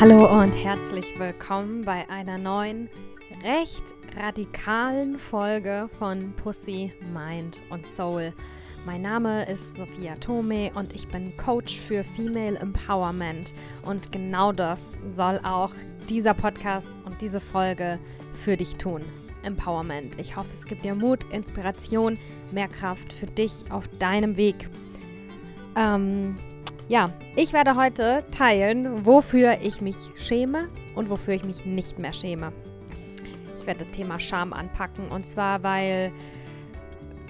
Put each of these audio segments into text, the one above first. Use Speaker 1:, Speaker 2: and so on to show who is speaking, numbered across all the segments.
Speaker 1: Hallo und herzlich willkommen bei einer neuen, recht radikalen Folge von Pussy, Mind und Soul. Mein Name ist Sophia Tome und ich bin Coach für Female Empowerment. Und genau das soll auch dieser Podcast und diese Folge für dich tun. Empowerment. Ich hoffe, es gibt dir Mut, Inspiration, mehr Kraft für dich auf deinem Weg. Ähm, ja, ich werde heute teilen, wofür ich mich schäme und wofür ich mich nicht mehr schäme. Ich werde das Thema Scham anpacken und zwar, weil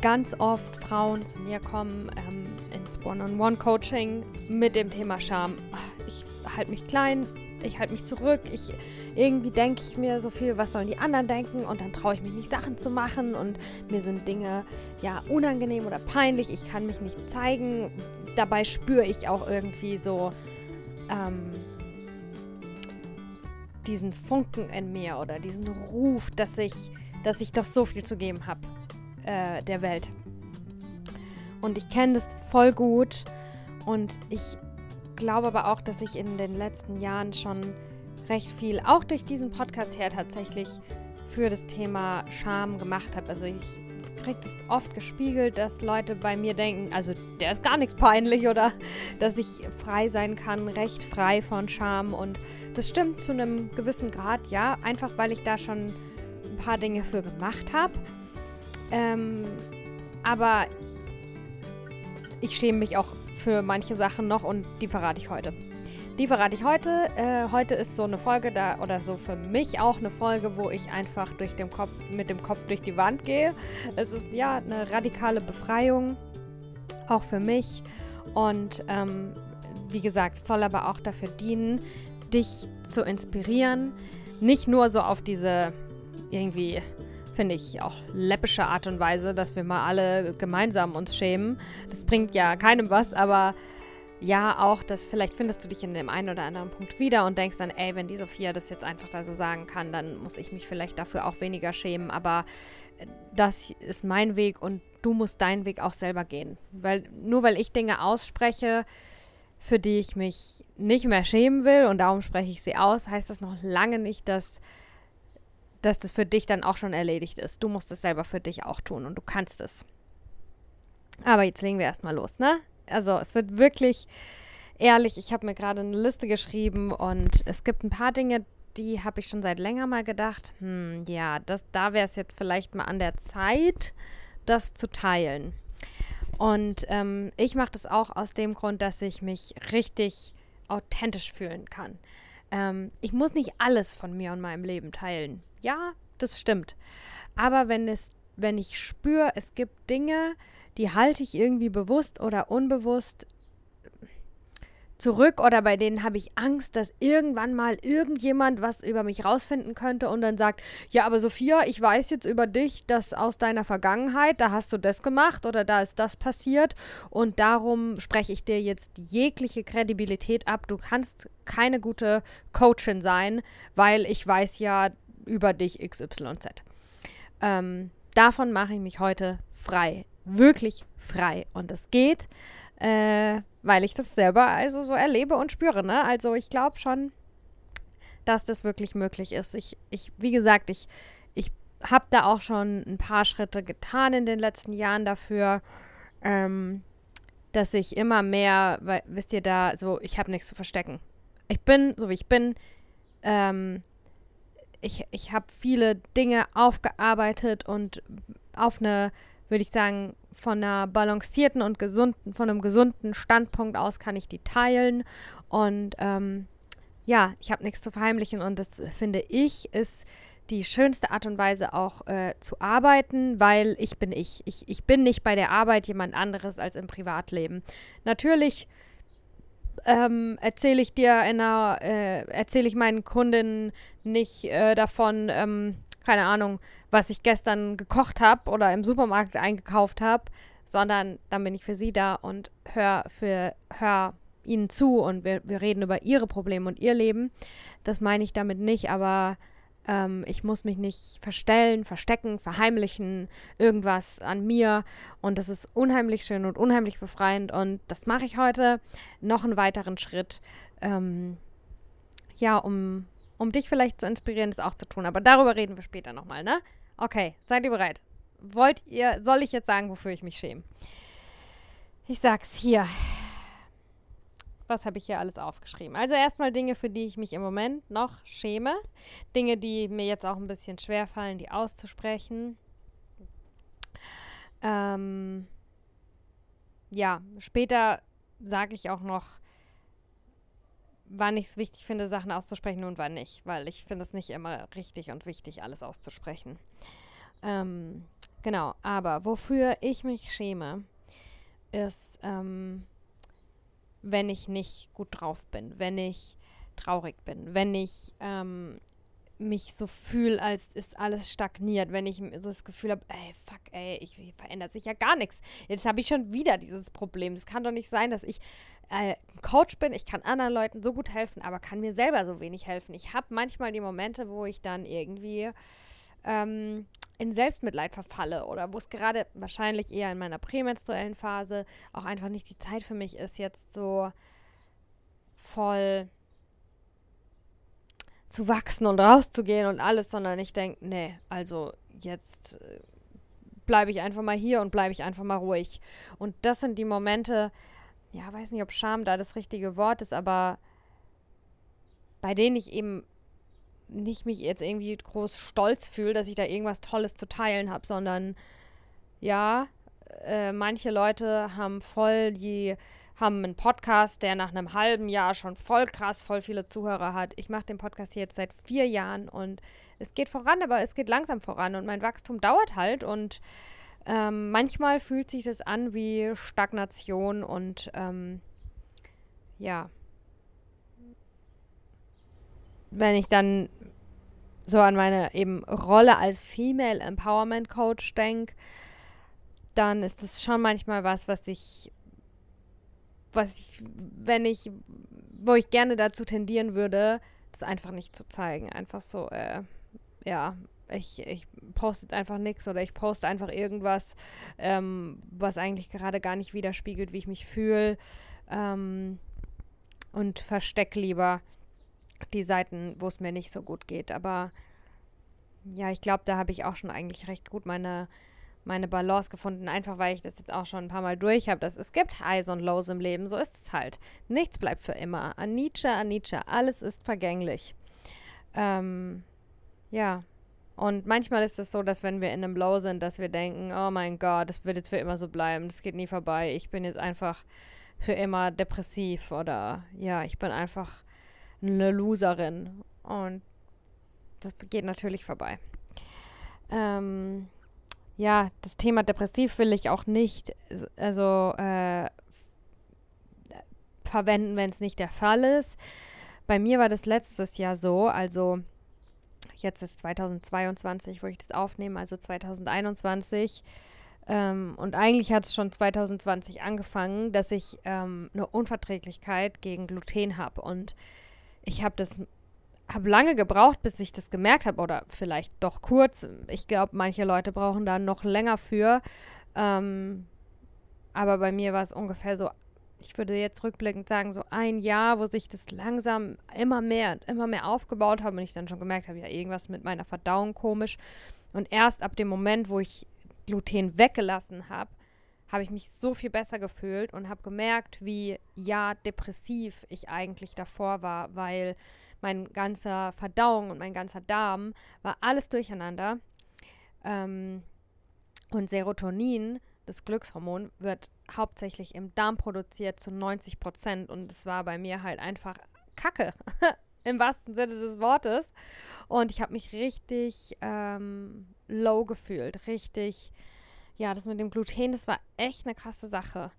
Speaker 1: ganz oft Frauen zu mir kommen ähm, ins One-on-One-Coaching mit dem Thema Scham. Ich halte mich klein, ich halte mich zurück, ich irgendwie denke ich mir so viel, was sollen die anderen denken? Und dann traue ich mich nicht Sachen zu machen. Und mir sind Dinge ja unangenehm oder peinlich, ich kann mich nicht zeigen. Dabei spüre ich auch irgendwie so ähm, diesen Funken in mir oder diesen Ruf, dass ich, dass ich doch so viel zu geben habe äh, der Welt. Und ich kenne das voll gut. Und ich glaube aber auch, dass ich in den letzten Jahren schon recht viel, auch durch diesen Podcast her tatsächlich, für das Thema Scham gemacht habe. Also ich kriege das oft gespiegelt, dass Leute bei mir denken, also der ist gar nichts peinlich oder dass ich frei sein kann, recht frei von Scham. Und das stimmt zu einem gewissen Grad, ja, einfach weil ich da schon ein paar Dinge für gemacht habe. Ähm, aber ich schäme mich auch für manche Sachen noch und die verrate ich heute. Die verrate ich heute. Äh, heute ist so eine Folge da oder so für mich auch eine Folge, wo ich einfach durch den Kopf, mit dem Kopf durch die Wand gehe. Es ist ja eine radikale Befreiung, auch für mich. Und ähm, wie gesagt, soll aber auch dafür dienen, dich zu inspirieren. Nicht nur so auf diese irgendwie finde ich, auch läppische Art und Weise, dass wir mal alle gemeinsam uns schämen. Das bringt ja keinem was, aber ja, auch, dass vielleicht findest du dich in dem einen oder anderen Punkt wieder und denkst dann, ey, wenn die Sophia das jetzt einfach da so sagen kann, dann muss ich mich vielleicht dafür auch weniger schämen. Aber äh, das ist mein Weg und du musst deinen Weg auch selber gehen. Weil nur weil ich Dinge ausspreche, für die ich mich nicht mehr schämen will und darum spreche ich sie aus, heißt das noch lange nicht, dass dass das für dich dann auch schon erledigt ist. Du musst es selber für dich auch tun und du kannst es. Aber jetzt legen wir erstmal los, ne? Also es wird wirklich ehrlich, ich habe mir gerade eine Liste geschrieben und es gibt ein paar Dinge, die habe ich schon seit länger mal gedacht, hm, ja, das, da wäre es jetzt vielleicht mal an der Zeit, das zu teilen. Und ähm, ich mache das auch aus dem Grund, dass ich mich richtig authentisch fühlen kann. Ähm, ich muss nicht alles von mir und meinem Leben teilen. Ja, das stimmt. Aber wenn es, wenn ich spüre, es gibt Dinge, die halte ich irgendwie bewusst oder unbewusst zurück oder bei denen habe ich Angst, dass irgendwann mal irgendjemand was über mich rausfinden könnte und dann sagt, ja, aber Sophia, ich weiß jetzt über dich, dass aus deiner Vergangenheit, da hast du das gemacht oder da ist das passiert und darum spreche ich dir jetzt jegliche Kredibilität ab. Du kannst keine gute Coachin sein, weil ich weiß ja, über dich XYZ. Ähm, davon mache ich mich heute frei. Wirklich frei. Und es geht, äh, weil ich das selber also so erlebe und spüre. Ne? Also ich glaube schon, dass das wirklich möglich ist. Ich, ich wie gesagt, ich, ich habe da auch schon ein paar Schritte getan in den letzten Jahren dafür, ähm, dass ich immer mehr, weil, wisst ihr da, so, ich habe nichts zu verstecken. Ich bin, so wie ich bin. Ähm, ich, ich habe viele Dinge aufgearbeitet und auf eine, würde ich sagen, von einer balancierten und gesunden, von einem gesunden Standpunkt aus kann ich die teilen. Und ähm, ja, ich habe nichts zu verheimlichen und das finde ich ist die schönste Art und Weise auch äh, zu arbeiten, weil ich bin ich. ich. Ich bin nicht bei der Arbeit jemand anderes als im Privatleben. Natürlich ähm, erzähle ich dir in einer, äh, erzähle ich meinen Kundinnen nicht äh, davon, ähm, keine Ahnung, was ich gestern gekocht habe oder im Supermarkt eingekauft habe, sondern dann bin ich für sie da und hör für hör ihnen zu und wir, wir reden über ihre Probleme und ihr Leben. Das meine ich damit nicht, aber ähm, ich muss mich nicht verstellen, verstecken, verheimlichen, irgendwas an mir. Und das ist unheimlich schön und unheimlich befreiend. Und das mache ich heute. Noch einen weiteren Schritt. Ähm, ja, um, um dich vielleicht zu inspirieren, das auch zu tun. Aber darüber reden wir später nochmal, ne? Okay, seid ihr bereit? Wollt ihr, soll ich jetzt sagen, wofür ich mich schäme? Ich sag's hier. Was habe ich hier alles aufgeschrieben? Also erstmal Dinge, für die ich mich im Moment noch schäme. Dinge, die mir jetzt auch ein bisschen schwer fallen, die auszusprechen. Ähm, ja, später sage ich auch noch, wann ich es wichtig finde, Sachen auszusprechen und wann nicht, weil ich finde es nicht immer richtig und wichtig, alles auszusprechen. Ähm, genau, aber wofür ich mich schäme, ist, ähm, wenn ich nicht gut drauf bin, wenn ich traurig bin, wenn ich ähm, mich so fühle, als ist alles stagniert, wenn ich so das Gefühl habe, ey, fuck, ey, ich, verändert sich ja gar nichts. Jetzt habe ich schon wieder dieses Problem. Es kann doch nicht sein, dass ich äh, Coach bin, ich kann anderen Leuten so gut helfen, aber kann mir selber so wenig helfen. Ich habe manchmal die Momente, wo ich dann irgendwie ähm, in Selbstmitleid verfalle oder wo es gerade wahrscheinlich eher in meiner prämenstruellen Phase auch einfach nicht die Zeit für mich ist, jetzt so voll zu wachsen und rauszugehen und alles, sondern ich denke, nee, also jetzt äh, bleibe ich einfach mal hier und bleibe ich einfach mal ruhig. Und das sind die Momente, ja, weiß nicht, ob Scham da das richtige Wort ist, aber bei denen ich eben nicht mich jetzt irgendwie groß stolz fühle, dass ich da irgendwas Tolles zu teilen habe, sondern ja, äh, manche Leute haben voll die haben einen Podcast, der nach einem halben Jahr schon voll krass, voll viele Zuhörer hat. Ich mache den Podcast jetzt seit vier Jahren und es geht voran, aber es geht langsam voran und mein Wachstum dauert halt und ähm, manchmal fühlt sich das an wie Stagnation und ähm, ja, wenn ich dann so an meine eben Rolle als Female Empowerment Coach denke, dann ist das schon manchmal was, was ich was ich, wenn ich, wo ich gerne dazu tendieren würde, das einfach nicht zu zeigen. Einfach so, äh, ja, ich, ich poste einfach nichts oder ich poste einfach irgendwas, ähm, was eigentlich gerade gar nicht widerspiegelt, wie ich mich fühle. Ähm, und verstecke lieber die Seiten, wo es mir nicht so gut geht. Aber ja, ich glaube, da habe ich auch schon eigentlich recht gut meine meine Balance gefunden, einfach weil ich das jetzt auch schon ein paar Mal durch habe, es gibt Highs und Lows im Leben, so ist es halt. Nichts bleibt für immer. An Nietzsche, an Nietzsche, alles ist vergänglich. Ähm, ja. Und manchmal ist es so, dass wenn wir in einem Low sind, dass wir denken, oh mein Gott, das wird jetzt für immer so bleiben, das geht nie vorbei, ich bin jetzt einfach für immer depressiv oder ja, ich bin einfach eine Loserin. Und das geht natürlich vorbei. Ähm, ja, das Thema depressiv will ich auch nicht, also äh, verwenden, wenn es nicht der Fall ist. Bei mir war das letztes Jahr so, also jetzt ist 2022, wo ich das aufnehme, also 2021. Ähm, und eigentlich hat es schon 2020 angefangen, dass ich ähm, eine Unverträglichkeit gegen Gluten habe. Und ich habe das habe lange gebraucht, bis ich das gemerkt habe, oder vielleicht doch kurz. Ich glaube, manche Leute brauchen da noch länger für. Ähm, aber bei mir war es ungefähr so, ich würde jetzt rückblickend sagen, so ein Jahr, wo sich das langsam immer mehr und immer mehr aufgebaut habe und ich dann schon gemerkt habe, ja, irgendwas mit meiner Verdauung komisch. Und erst ab dem Moment, wo ich Gluten weggelassen habe, habe ich mich so viel besser gefühlt und habe gemerkt, wie ja depressiv ich eigentlich davor war, weil mein ganzer Verdauung und mein ganzer Darm war alles durcheinander. Ähm, und Serotonin, das Glückshormon, wird hauptsächlich im Darm produziert zu 90 Prozent. Und es war bei mir halt einfach Kacke. Im wahrsten Sinne des Wortes. Und ich habe mich richtig ähm, low gefühlt. Richtig, ja, das mit dem Gluten, das war echt eine krasse Sache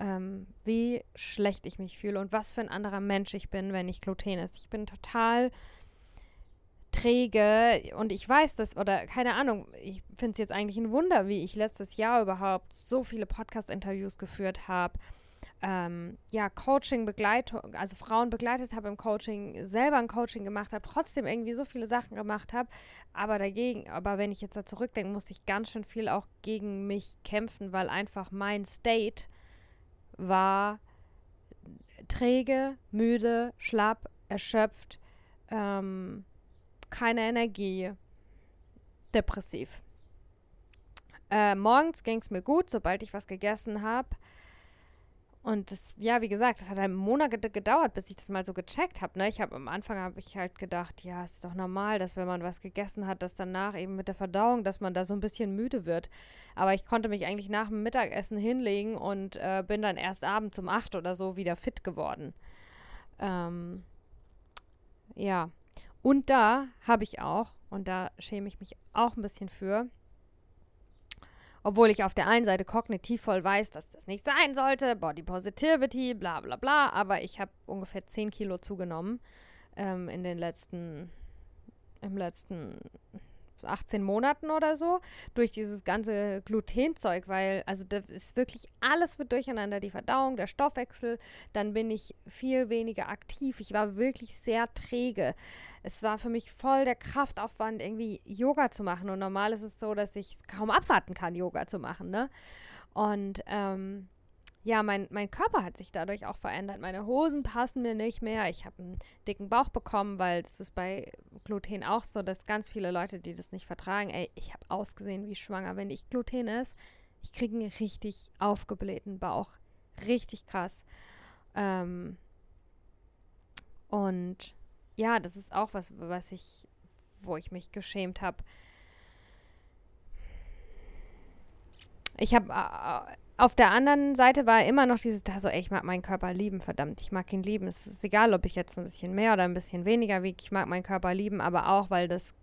Speaker 1: ähm, wie schlecht ich mich fühle und was für ein anderer Mensch ich bin, wenn ich Gluten esse. Ich bin total träge und ich weiß das, oder keine Ahnung, ich finde es jetzt eigentlich ein Wunder, wie ich letztes Jahr überhaupt so viele Podcast-Interviews geführt habe. Ähm, ja, Coaching-Begleitung, also Frauen begleitet habe im Coaching, selber ein Coaching gemacht habe, trotzdem irgendwie so viele Sachen gemacht habe. Aber dagegen, aber wenn ich jetzt da zurückdenke, musste ich ganz schön viel auch gegen mich kämpfen, weil einfach mein State war träge, müde, schlapp, erschöpft ähm, keine Energie, depressiv. Äh, morgens ging es mir gut, sobald ich was gegessen habe. Und das, ja, wie gesagt, das hat einen Monat gedauert, bis ich das mal so gecheckt habe. Ne? Ich habe am Anfang habe ich halt gedacht, ja, ist doch normal, dass wenn man was gegessen hat, dass danach eben mit der Verdauung, dass man da so ein bisschen müde wird. Aber ich konnte mich eigentlich nach dem Mittagessen hinlegen und äh, bin dann erst abends um acht oder so wieder fit geworden. Ähm, ja. Und da habe ich auch, und da schäme ich mich auch ein bisschen für, obwohl ich auf der einen Seite kognitiv voll weiß, dass das nicht sein sollte, Body Positivity, bla bla bla, aber ich habe ungefähr 10 Kilo zugenommen ähm, in den letzten, im letzten 18 Monaten oder so durch dieses ganze Glutenzeug, weil also das ist wirklich alles wird durcheinander, die Verdauung, der Stoffwechsel, dann bin ich viel weniger aktiv. Ich war wirklich sehr träge. Es war für mich voll der Kraftaufwand irgendwie Yoga zu machen und normal ist es so, dass ich kaum abwarten kann, Yoga zu machen, ne? Und ähm, ja, mein, mein Körper hat sich dadurch auch verändert. Meine Hosen passen mir nicht mehr. Ich habe einen dicken Bauch bekommen, weil es ist bei Gluten auch so, dass ganz viele Leute, die das nicht vertragen, ey, ich habe ausgesehen wie schwanger. Wenn ich Gluten esse, ich kriege einen richtig aufgeblähten Bauch. Richtig krass. Ähm, und ja, das ist auch was, was ich, wo ich mich geschämt habe. Ich habe äh, auf der anderen Seite war immer noch dieses, da so, ey, ich mag meinen Körper lieben, verdammt, ich mag ihn lieben. Es ist egal, ob ich jetzt ein bisschen mehr oder ein bisschen weniger wiege, ich mag meinen Körper lieben, aber auch, weil das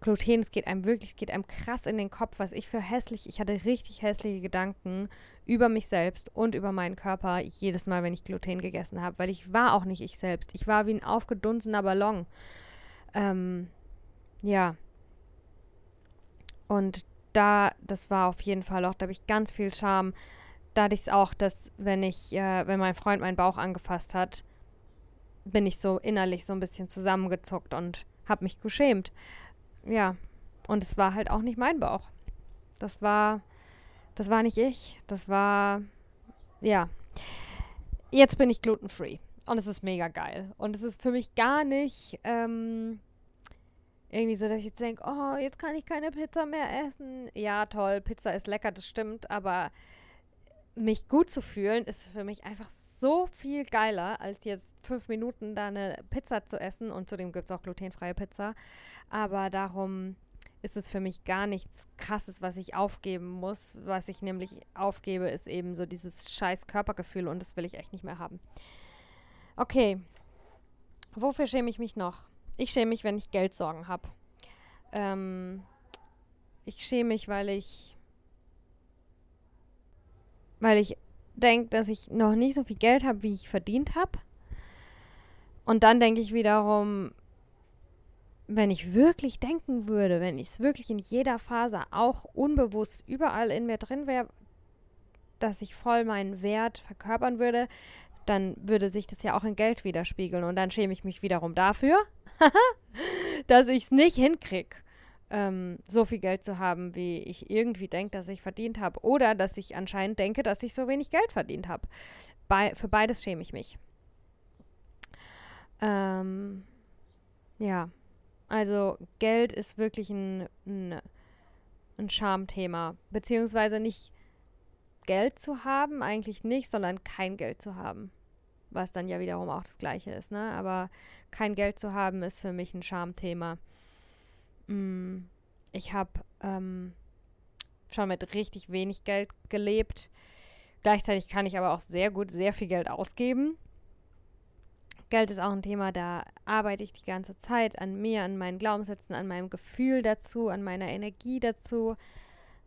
Speaker 1: Gluten, es geht einem wirklich, es geht einem krass in den Kopf, was ich für hässlich, ich hatte richtig hässliche Gedanken über mich selbst und über meinen Körper jedes Mal, wenn ich Gluten gegessen habe, weil ich war auch nicht ich selbst. Ich war wie ein aufgedunsener Ballon. Ähm, ja. Und da, das war auf jeden Fall auch, da habe ich ganz viel Scham. Da hatte ich es auch, dass wenn ich, äh, wenn mein Freund meinen Bauch angefasst hat, bin ich so innerlich so ein bisschen zusammengezuckt und habe mich geschämt. Ja, und es war halt auch nicht mein Bauch. Das war, das war nicht ich. Das war, ja. Jetzt bin ich glutenfree und es ist mega geil. Und es ist für mich gar nicht, ähm, irgendwie so, dass ich jetzt denke, oh, jetzt kann ich keine Pizza mehr essen. Ja, toll, Pizza ist lecker, das stimmt, aber mich gut zu fühlen, ist für mich einfach so viel geiler, als jetzt fünf Minuten da eine Pizza zu essen. Und zudem gibt es auch glutenfreie Pizza. Aber darum ist es für mich gar nichts Krasses, was ich aufgeben muss. Was ich nämlich aufgebe, ist eben so dieses scheiß Körpergefühl und das will ich echt nicht mehr haben. Okay. Wofür schäme ich mich noch? Ich schäme mich, wenn ich Geldsorgen habe. Ähm, ich schäme mich, weil ich, weil ich denke, dass ich noch nicht so viel Geld habe, wie ich verdient habe. Und dann denke ich wiederum, wenn ich wirklich denken würde, wenn ich es wirklich in jeder Phase auch unbewusst überall in mir drin wäre, dass ich voll meinen Wert verkörpern würde, dann würde sich das ja auch in Geld widerspiegeln. Und dann schäme ich mich wiederum dafür, dass ich es nicht hinkriege, ähm, so viel Geld zu haben, wie ich irgendwie denke, dass ich verdient habe. Oder dass ich anscheinend denke, dass ich so wenig Geld verdient habe. Bei, für beides schäme ich mich. Ähm, ja, also Geld ist wirklich ein, ein, ein Schamthema. Beziehungsweise nicht Geld zu haben, eigentlich nicht, sondern kein Geld zu haben. Was dann ja wiederum auch das Gleiche ist, ne? Aber kein Geld zu haben ist für mich ein Schamthema. Mm, ich habe ähm, schon mit richtig wenig Geld gelebt. Gleichzeitig kann ich aber auch sehr gut sehr viel Geld ausgeben. Geld ist auch ein Thema, da arbeite ich die ganze Zeit an mir, an meinen Glaubenssätzen, an meinem Gefühl dazu, an meiner Energie dazu.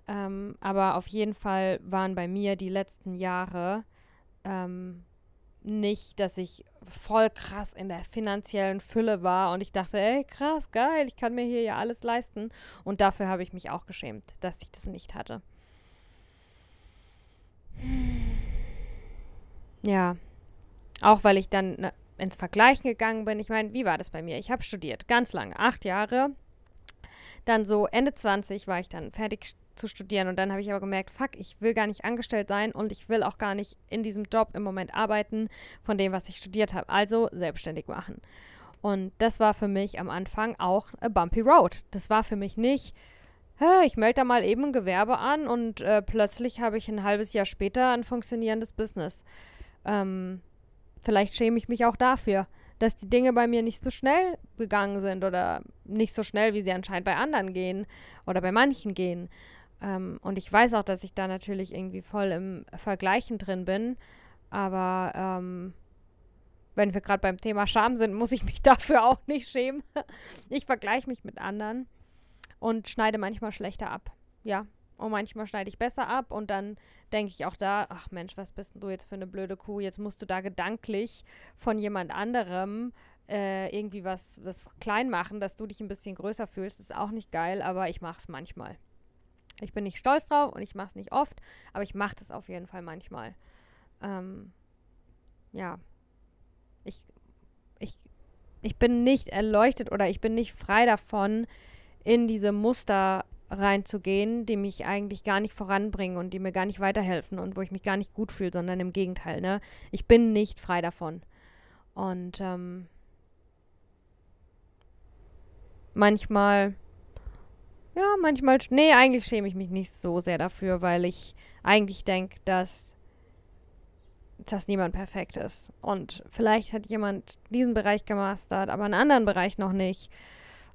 Speaker 1: Ähm, aber auf jeden Fall waren bei mir die letzten Jahre ähm, nicht, dass ich voll krass in der finanziellen Fülle war und ich dachte, ey, krass, geil, ich kann mir hier ja alles leisten. Und dafür habe ich mich auch geschämt, dass ich das nicht hatte. Ja, auch weil ich dann ne, ins Vergleichen gegangen bin. Ich meine, wie war das bei mir? Ich habe studiert, ganz lange, acht Jahre. Dann so Ende 20 war ich dann fertig zu studieren. Und dann habe ich aber gemerkt, fuck, ich will gar nicht angestellt sein und ich will auch gar nicht in diesem Job im Moment arbeiten von dem, was ich studiert habe. Also selbstständig machen. Und das war für mich am Anfang auch a bumpy road. Das war für mich nicht, ich melde da mal eben ein Gewerbe an und äh, plötzlich habe ich ein halbes Jahr später ein funktionierendes Business. Ähm, vielleicht schäme ich mich auch dafür, dass die Dinge bei mir nicht so schnell gegangen sind oder nicht so schnell, wie sie anscheinend bei anderen gehen oder bei manchen gehen. Ähm, und ich weiß auch, dass ich da natürlich irgendwie voll im Vergleichen drin bin. Aber ähm, wenn wir gerade beim Thema Scham sind, muss ich mich dafür auch nicht schämen. Ich vergleiche mich mit anderen und schneide manchmal schlechter ab. Ja. Und manchmal schneide ich besser ab und dann denke ich auch da, ach Mensch, was bist denn du jetzt für eine blöde Kuh? Jetzt musst du da gedanklich von jemand anderem äh, irgendwie was, was klein machen, dass du dich ein bisschen größer fühlst. Ist auch nicht geil, aber ich mache es manchmal. Ich bin nicht stolz drauf und ich mache es nicht oft, aber ich mache das auf jeden Fall manchmal. Ähm, ja, ich, ich, ich bin nicht erleuchtet oder ich bin nicht frei davon, in diese Muster reinzugehen, die mich eigentlich gar nicht voranbringen und die mir gar nicht weiterhelfen und wo ich mich gar nicht gut fühle, sondern im Gegenteil, ne? Ich bin nicht frei davon. Und ähm, manchmal, ja, manchmal, nee, eigentlich schäme ich mich nicht so sehr dafür, weil ich eigentlich denke, dass dass niemand perfekt ist. Und vielleicht hat jemand diesen Bereich gemastert, aber einen anderen Bereich noch nicht.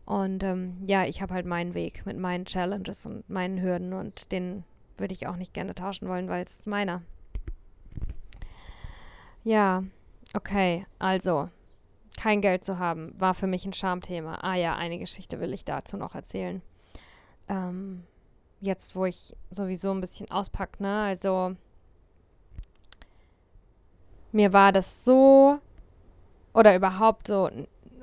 Speaker 1: Und ähm, ja, ich habe halt meinen Weg mit meinen Challenges und meinen Hürden und den würde ich auch nicht gerne tauschen wollen, weil es ist meiner. Ja, okay, also kein Geld zu haben war für mich ein Schamthema. Ah ja, eine Geschichte will ich dazu noch erzählen. Ähm, jetzt, wo ich sowieso ein bisschen auspack, ne? Also mir war das so oder überhaupt so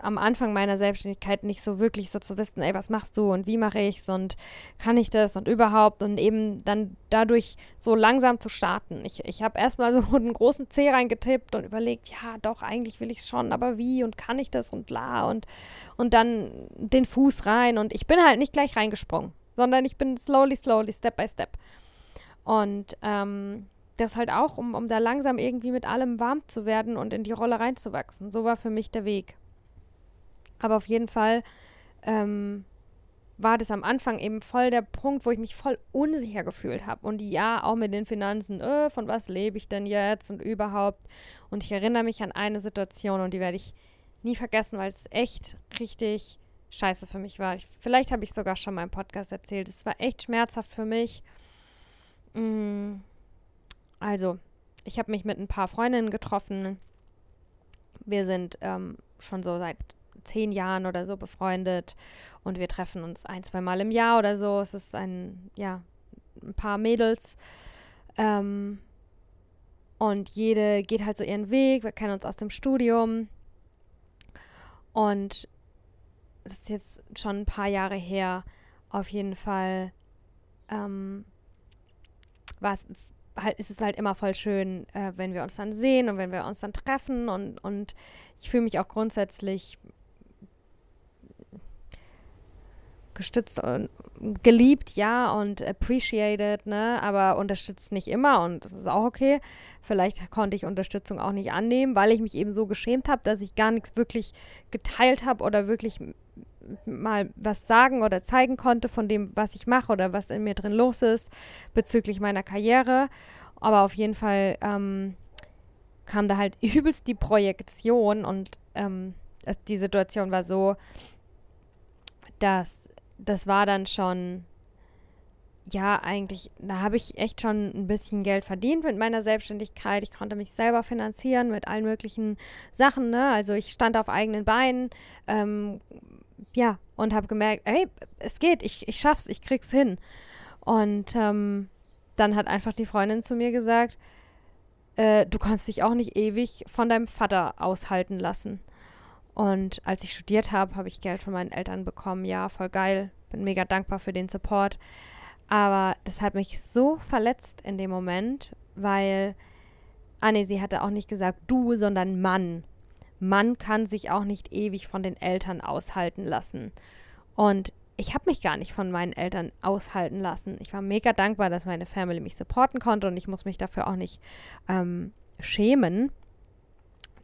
Speaker 1: am Anfang meiner Selbstständigkeit nicht so wirklich so zu wissen, ey, was machst du und wie mache ich's und kann ich das und überhaupt und eben dann dadurch so langsam zu starten. Ich, ich habe erstmal so einen großen C reingetippt und überlegt, ja, doch, eigentlich will ich es schon, aber wie und kann ich das und la und, und dann den Fuß rein und ich bin halt nicht gleich reingesprungen, sondern ich bin slowly, slowly, step by step. Und ähm, das halt auch, um, um da langsam irgendwie mit allem warm zu werden und in die Rolle reinzuwachsen. So war für mich der Weg. Aber auf jeden Fall ähm, war das am Anfang eben voll der Punkt, wo ich mich voll unsicher gefühlt habe. Und ja, auch mit den Finanzen, äh, von was lebe ich denn jetzt und überhaupt. Und ich erinnere mich an eine Situation und die werde ich nie vergessen, weil es echt richtig scheiße für mich war. Ich, vielleicht habe ich sogar schon mal im Podcast erzählt. Es war echt schmerzhaft für mich. Mm, also, ich habe mich mit ein paar Freundinnen getroffen. Wir sind ähm, schon so seit zehn Jahren oder so befreundet und wir treffen uns ein, zwei Mal im Jahr oder so. Es ist ein, ja, ein paar Mädels. Ähm, und jede geht halt so ihren Weg. Wir kennen uns aus dem Studium. Und das ist jetzt schon ein paar Jahre her. Auf jeden Fall ähm, halt ist es halt immer voll schön, äh, wenn wir uns dann sehen und wenn wir uns dann treffen und, und ich fühle mich auch grundsätzlich gestützt und geliebt, ja, und appreciated, ne, aber unterstützt nicht immer und das ist auch okay. Vielleicht konnte ich Unterstützung auch nicht annehmen, weil ich mich eben so geschämt habe, dass ich gar nichts wirklich geteilt habe oder wirklich mal was sagen oder zeigen konnte von dem, was ich mache oder was in mir drin los ist bezüglich meiner Karriere. Aber auf jeden Fall ähm, kam da halt übelst die Projektion und ähm, die Situation war so, dass das war dann schon, ja, eigentlich, da habe ich echt schon ein bisschen Geld verdient mit meiner Selbstständigkeit. Ich konnte mich selber finanzieren mit allen möglichen Sachen, ne? Also ich stand auf eigenen Beinen, ähm, ja, und habe gemerkt, hey, es geht, ich, ich schaff's, ich krieg's hin. Und ähm, dann hat einfach die Freundin zu mir gesagt, äh, du kannst dich auch nicht ewig von deinem Vater aushalten lassen. Und als ich studiert habe, habe ich Geld von meinen Eltern bekommen. Ja, voll geil. Bin mega dankbar für den Support. Aber das hat mich so verletzt in dem Moment, weil, ah nee, sie hatte auch nicht gesagt du, sondern Mann. Mann kann sich auch nicht ewig von den Eltern aushalten lassen. Und ich habe mich gar nicht von meinen Eltern aushalten lassen. Ich war mega dankbar, dass meine Family mich supporten konnte und ich muss mich dafür auch nicht ähm, schämen.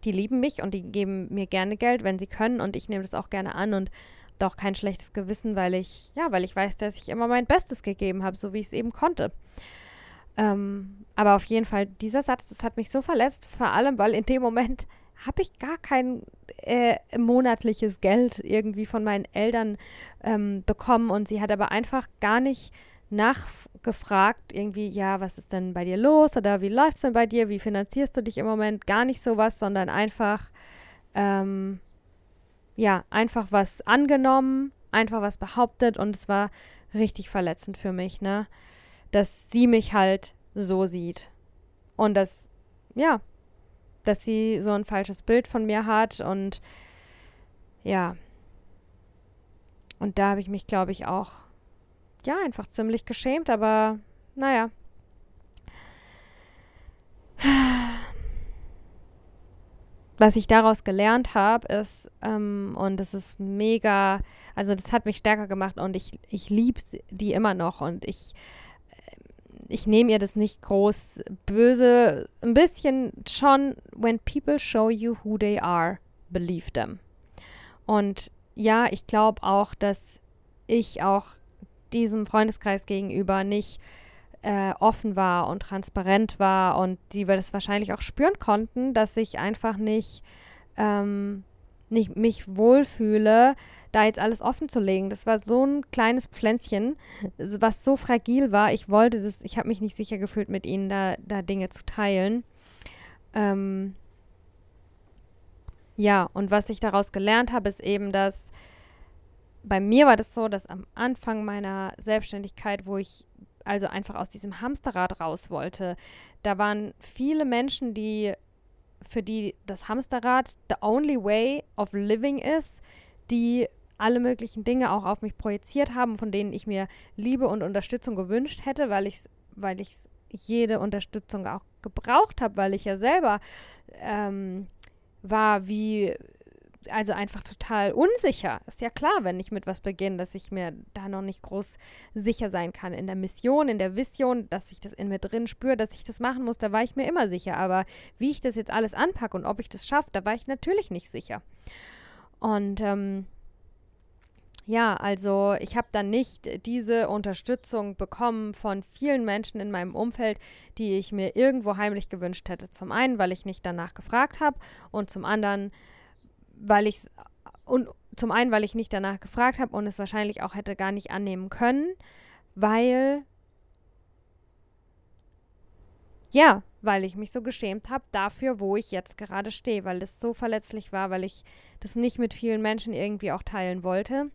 Speaker 1: Die lieben mich und die geben mir gerne Geld, wenn sie können und ich nehme das auch gerne an und auch kein schlechtes Gewissen, weil ich, ja, weil ich weiß, dass ich immer mein Bestes gegeben habe, so wie ich es eben konnte. Ähm, aber auf jeden Fall, dieser Satz, das hat mich so verletzt, vor allem, weil in dem Moment habe ich gar kein äh, monatliches Geld irgendwie von meinen Eltern ähm, bekommen und sie hat aber einfach gar nicht nachgefragt, irgendwie, ja, was ist denn bei dir los oder wie läuft es denn bei dir, wie finanzierst du dich im Moment, gar nicht sowas, sondern einfach, ähm, ja, einfach was angenommen, einfach was behauptet und es war richtig verletzend für mich, ne, dass sie mich halt so sieht. Und dass, ja, dass sie so ein falsches Bild von mir hat und ja. Und da habe ich mich, glaube ich, auch, ja, einfach ziemlich geschämt, aber naja. Was ich daraus gelernt habe, ist, ähm, und das ist mega, also das hat mich stärker gemacht und ich, ich liebe die immer noch und ich ich nehme ihr das nicht groß böse. Ein bisschen schon, when people show you who they are, believe them. Und ja, ich glaube auch, dass ich auch diesem Freundeskreis gegenüber nicht äh, offen war und transparent war und die wir das wahrscheinlich auch spüren konnten, dass ich einfach nicht, ähm, nicht mich wohlfühle, da jetzt alles offen zu legen. Das war so ein kleines Pflänzchen, was so fragil war. Ich wollte das, ich habe mich nicht sicher gefühlt, mit ihnen da, da Dinge zu teilen. Ähm, ja, und was ich daraus gelernt habe, ist eben, dass bei mir war das so, dass am Anfang meiner Selbstständigkeit, wo ich also einfach aus diesem Hamsterrad raus wollte, da waren viele Menschen, die für die das Hamsterrad the only way of living ist, die alle möglichen Dinge auch auf mich projiziert haben, von denen ich mir Liebe und Unterstützung gewünscht hätte, weil ich weil ich jede Unterstützung auch gebraucht habe, weil ich ja selber ähm, war wie also einfach total unsicher. Ist ja klar, wenn ich mit was beginne, dass ich mir da noch nicht groß sicher sein kann. In der Mission, in der Vision, dass ich das in mir drin spüre, dass ich das machen muss, da war ich mir immer sicher. Aber wie ich das jetzt alles anpacke und ob ich das schaffe, da war ich natürlich nicht sicher. Und ähm, ja, also ich habe dann nicht diese Unterstützung bekommen von vielen Menschen in meinem Umfeld, die ich mir irgendwo heimlich gewünscht hätte. Zum einen, weil ich nicht danach gefragt habe und zum anderen, weil ich und zum einen, weil ich nicht danach gefragt habe und es wahrscheinlich auch hätte gar nicht annehmen können, weil ja, weil ich mich so geschämt habe dafür, wo ich jetzt gerade stehe, weil es so verletzlich war, weil ich das nicht mit vielen Menschen irgendwie auch teilen wollte.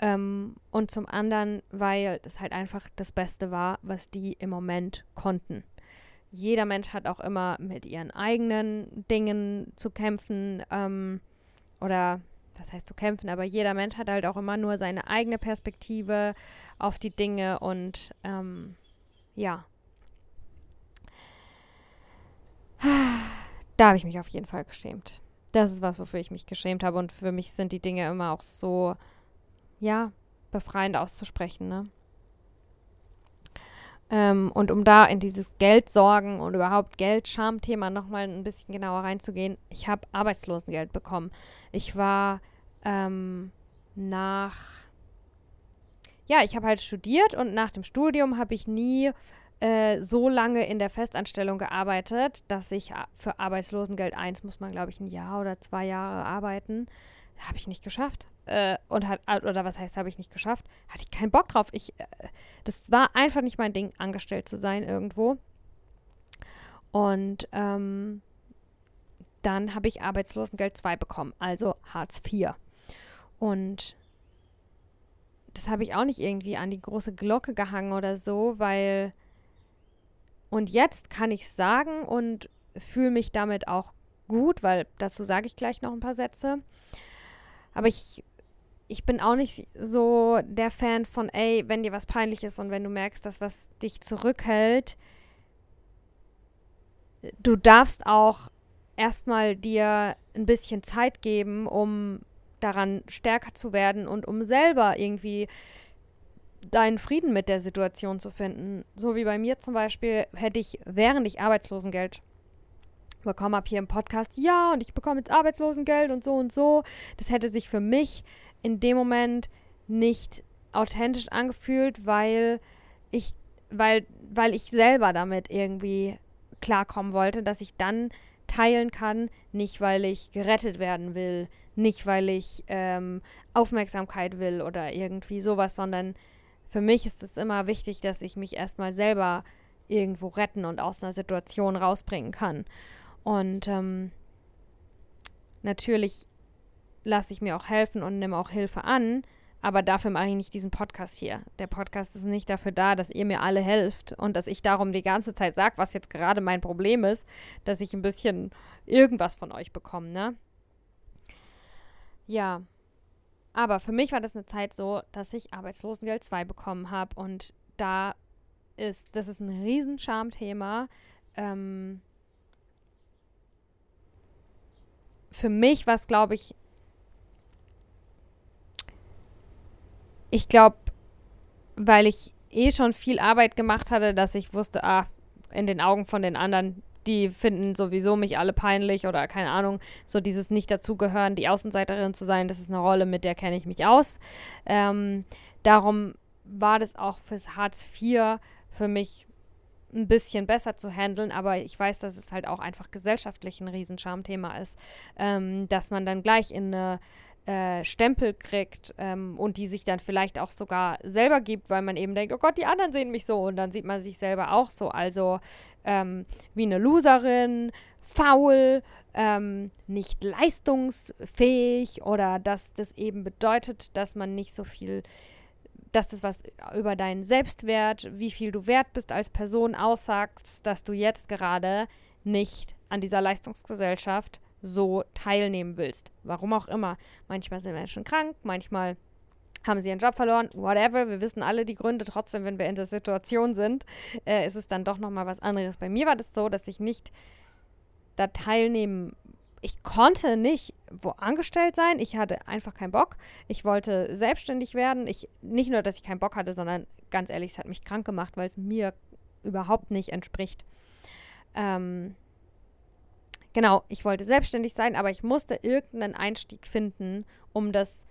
Speaker 1: Ähm, und zum anderen, weil das halt einfach das Beste war, was die im Moment konnten. Jeder Mensch hat auch immer mit ihren eigenen Dingen zu kämpfen ähm, oder was heißt zu kämpfen, aber jeder Mensch hat halt auch immer nur seine eigene Perspektive auf die Dinge und ähm, ja. Da habe ich mich auf jeden Fall geschämt. Das ist was, wofür ich mich geschämt habe und für mich sind die Dinge immer auch so ja, befreiend auszusprechen, ne? Ähm, und um da in dieses Geldsorgen und überhaupt Geldscham-Thema nochmal ein bisschen genauer reinzugehen, ich habe Arbeitslosengeld bekommen. Ich war ähm, nach, ja, ich habe halt studiert und nach dem Studium habe ich nie äh, so lange in der Festanstellung gearbeitet, dass ich für Arbeitslosengeld 1 muss man, glaube ich, ein Jahr oder zwei Jahre arbeiten. Habe ich nicht geschafft. Äh, und hat, oder was heißt, habe ich nicht geschafft? Hatte ich keinen Bock drauf. Ich, äh, das war einfach nicht mein Ding, angestellt zu sein irgendwo. Und ähm, dann habe ich Arbeitslosengeld 2 bekommen, also Hartz IV. Und das habe ich auch nicht irgendwie an die große Glocke gehangen oder so, weil. Und jetzt kann ich sagen und fühle mich damit auch gut, weil dazu sage ich gleich noch ein paar Sätze. Aber ich, ich bin auch nicht so der Fan von, ey, wenn dir was peinlich ist und wenn du merkst, dass was dich zurückhält, du darfst auch erstmal dir ein bisschen Zeit geben, um daran stärker zu werden und um selber irgendwie deinen Frieden mit der Situation zu finden. So wie bei mir zum Beispiel hätte ich, während ich Arbeitslosengeld bekommen habe hier im Podcast, ja, und ich bekomme jetzt Arbeitslosengeld und so und so. Das hätte sich für mich in dem Moment nicht authentisch angefühlt, weil ich, weil, weil ich selber damit irgendwie klarkommen wollte, dass ich dann teilen kann, nicht weil ich gerettet werden will, nicht weil ich ähm, Aufmerksamkeit will oder irgendwie sowas, sondern für mich ist es immer wichtig, dass ich mich erstmal selber irgendwo retten und aus einer Situation rausbringen kann. Und ähm, natürlich lasse ich mir auch helfen und nehme auch Hilfe an, aber dafür mache ich nicht diesen Podcast hier. Der Podcast ist nicht dafür da, dass ihr mir alle helft und dass ich darum die ganze Zeit sage, was jetzt gerade mein Problem ist, dass ich ein bisschen irgendwas von euch bekomme, ne? Ja. Aber für mich war das eine Zeit so, dass ich Arbeitslosengeld 2 bekommen habe und da ist, das ist ein riesen Schamthema. Ähm, für mich war es, glaube ich, ich glaube, weil ich eh schon viel Arbeit gemacht hatte, dass ich wusste, ah, in den Augen von den anderen, die finden sowieso mich alle peinlich oder keine Ahnung, so dieses nicht dazugehören, die Außenseiterin zu sein, das ist eine Rolle, mit der kenne ich mich aus. Ähm, darum war das auch fürs Hartz IV für mich ein bisschen besser zu handeln, aber ich weiß, dass es halt auch einfach gesellschaftlich ein Riesenschamthema ist, ähm, dass man dann gleich in eine äh, Stempel kriegt ähm, und die sich dann vielleicht auch sogar selber gibt, weil man eben denkt, oh Gott, die anderen sehen mich so und dann sieht man sich selber auch so. Also ähm, wie eine Loserin, faul, ähm, nicht leistungsfähig oder dass das eben bedeutet, dass man nicht so viel, dass das was über deinen Selbstwert, wie viel du wert bist als Person aussagst, dass du jetzt gerade nicht an dieser Leistungsgesellschaft so teilnehmen willst. Warum auch immer. Manchmal sind Menschen krank, manchmal haben sie ihren Job verloren, whatever. Wir wissen alle die Gründe. Trotzdem, wenn wir in der Situation sind, äh, ist es dann doch nochmal was anderes. Bei mir war das so, dass ich nicht da teilnehmen ich konnte nicht wo angestellt sein. Ich hatte einfach keinen Bock. Ich wollte selbstständig werden. Ich nicht nur, dass ich keinen Bock hatte, sondern ganz ehrlich, es hat mich krank gemacht, weil es mir überhaupt nicht entspricht. Ähm, Genau, ich wollte selbstständig sein, aber ich musste irgendeinen Einstieg finden, um das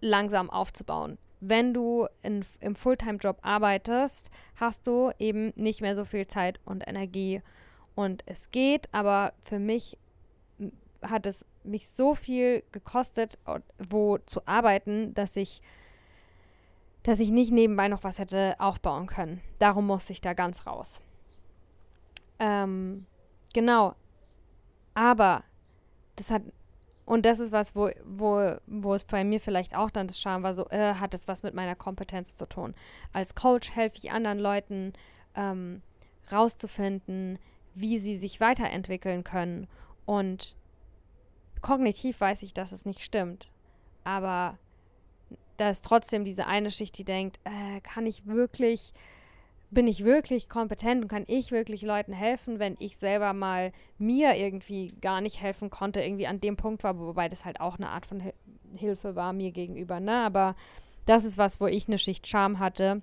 Speaker 1: langsam aufzubauen. Wenn du in, im Fulltime-Job arbeitest, hast du eben nicht mehr so viel Zeit und Energie. Und es geht, aber für mich hat es mich so viel gekostet, wo zu arbeiten, dass ich, dass ich nicht nebenbei noch was hätte aufbauen können. Darum musste ich da ganz raus. Ähm, genau, aber das hat, und das ist was, wo, wo, wo es bei mir vielleicht auch dann das Scham war, so, äh, hat es was mit meiner Kompetenz zu tun. Als Coach helfe ich anderen Leuten ähm, rauszufinden, wie sie sich weiterentwickeln können. Und kognitiv weiß ich, dass es nicht stimmt. Aber da ist trotzdem diese eine Schicht, die denkt, äh, kann ich wirklich bin ich wirklich kompetent und kann ich wirklich Leuten helfen, wenn ich selber mal mir irgendwie gar nicht helfen konnte, irgendwie an dem Punkt war, wobei das halt auch eine Art von Hil Hilfe war mir gegenüber, ne? Aber das ist was, wo ich eine Schicht Scham hatte,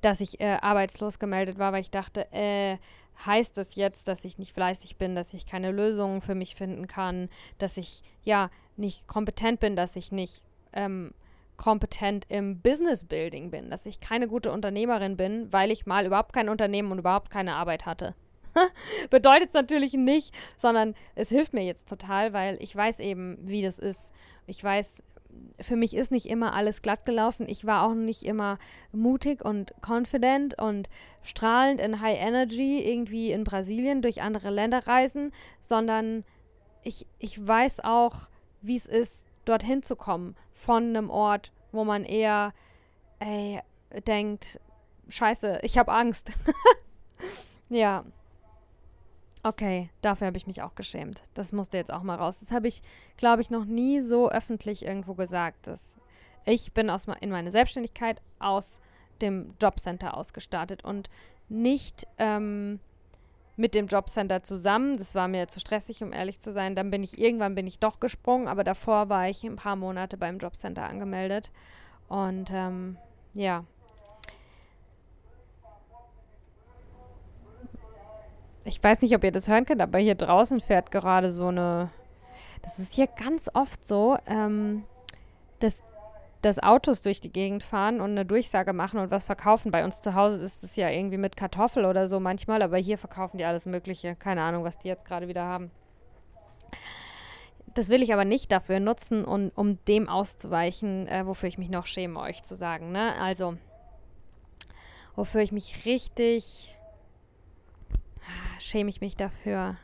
Speaker 1: dass ich äh, arbeitslos gemeldet war, weil ich dachte, äh, heißt das jetzt, dass ich nicht fleißig bin, dass ich keine Lösungen für mich finden kann, dass ich ja nicht kompetent bin, dass ich nicht ähm, kompetent im Business Building bin, dass ich keine gute Unternehmerin bin, weil ich mal überhaupt kein Unternehmen und überhaupt keine Arbeit hatte. Bedeutet es natürlich nicht, sondern es hilft mir jetzt total, weil ich weiß eben, wie das ist. Ich weiß, für mich ist nicht immer alles glatt gelaufen. Ich war auch nicht immer mutig und confident und strahlend in High Energy irgendwie in Brasilien durch andere Länder reisen, sondern ich, ich weiß auch, wie es ist, dorthin zu kommen von einem Ort, wo man eher ey, denkt, scheiße, ich habe Angst. ja. Okay, dafür habe ich mich auch geschämt. Das musste jetzt auch mal raus. Das habe ich, glaube ich, noch nie so öffentlich irgendwo gesagt. Dass ich bin aus, in meine Selbstständigkeit aus dem Jobcenter ausgestartet und nicht ähm, mit dem Jobcenter zusammen. Das war mir zu stressig, um ehrlich zu sein. Dann bin ich irgendwann bin ich doch gesprungen, aber davor war ich ein paar Monate beim Jobcenter angemeldet. Und ähm, ja. ich weiß nicht, ob ihr das hören könnt, aber hier draußen fährt gerade so eine. Das ist hier ganz oft so, ähm, dass, dass Autos durch die Gegend fahren und eine Durchsage machen und was verkaufen. Bei uns zu Hause ist es ja irgendwie mit Kartoffel oder so manchmal, aber hier verkaufen die alles Mögliche. Keine Ahnung, was die jetzt gerade wieder haben. Das will ich aber nicht dafür nutzen, um, um dem auszuweichen, äh, wofür ich mich noch schäme, euch zu sagen. Ne? Also, wofür ich mich richtig schäme ich mich dafür.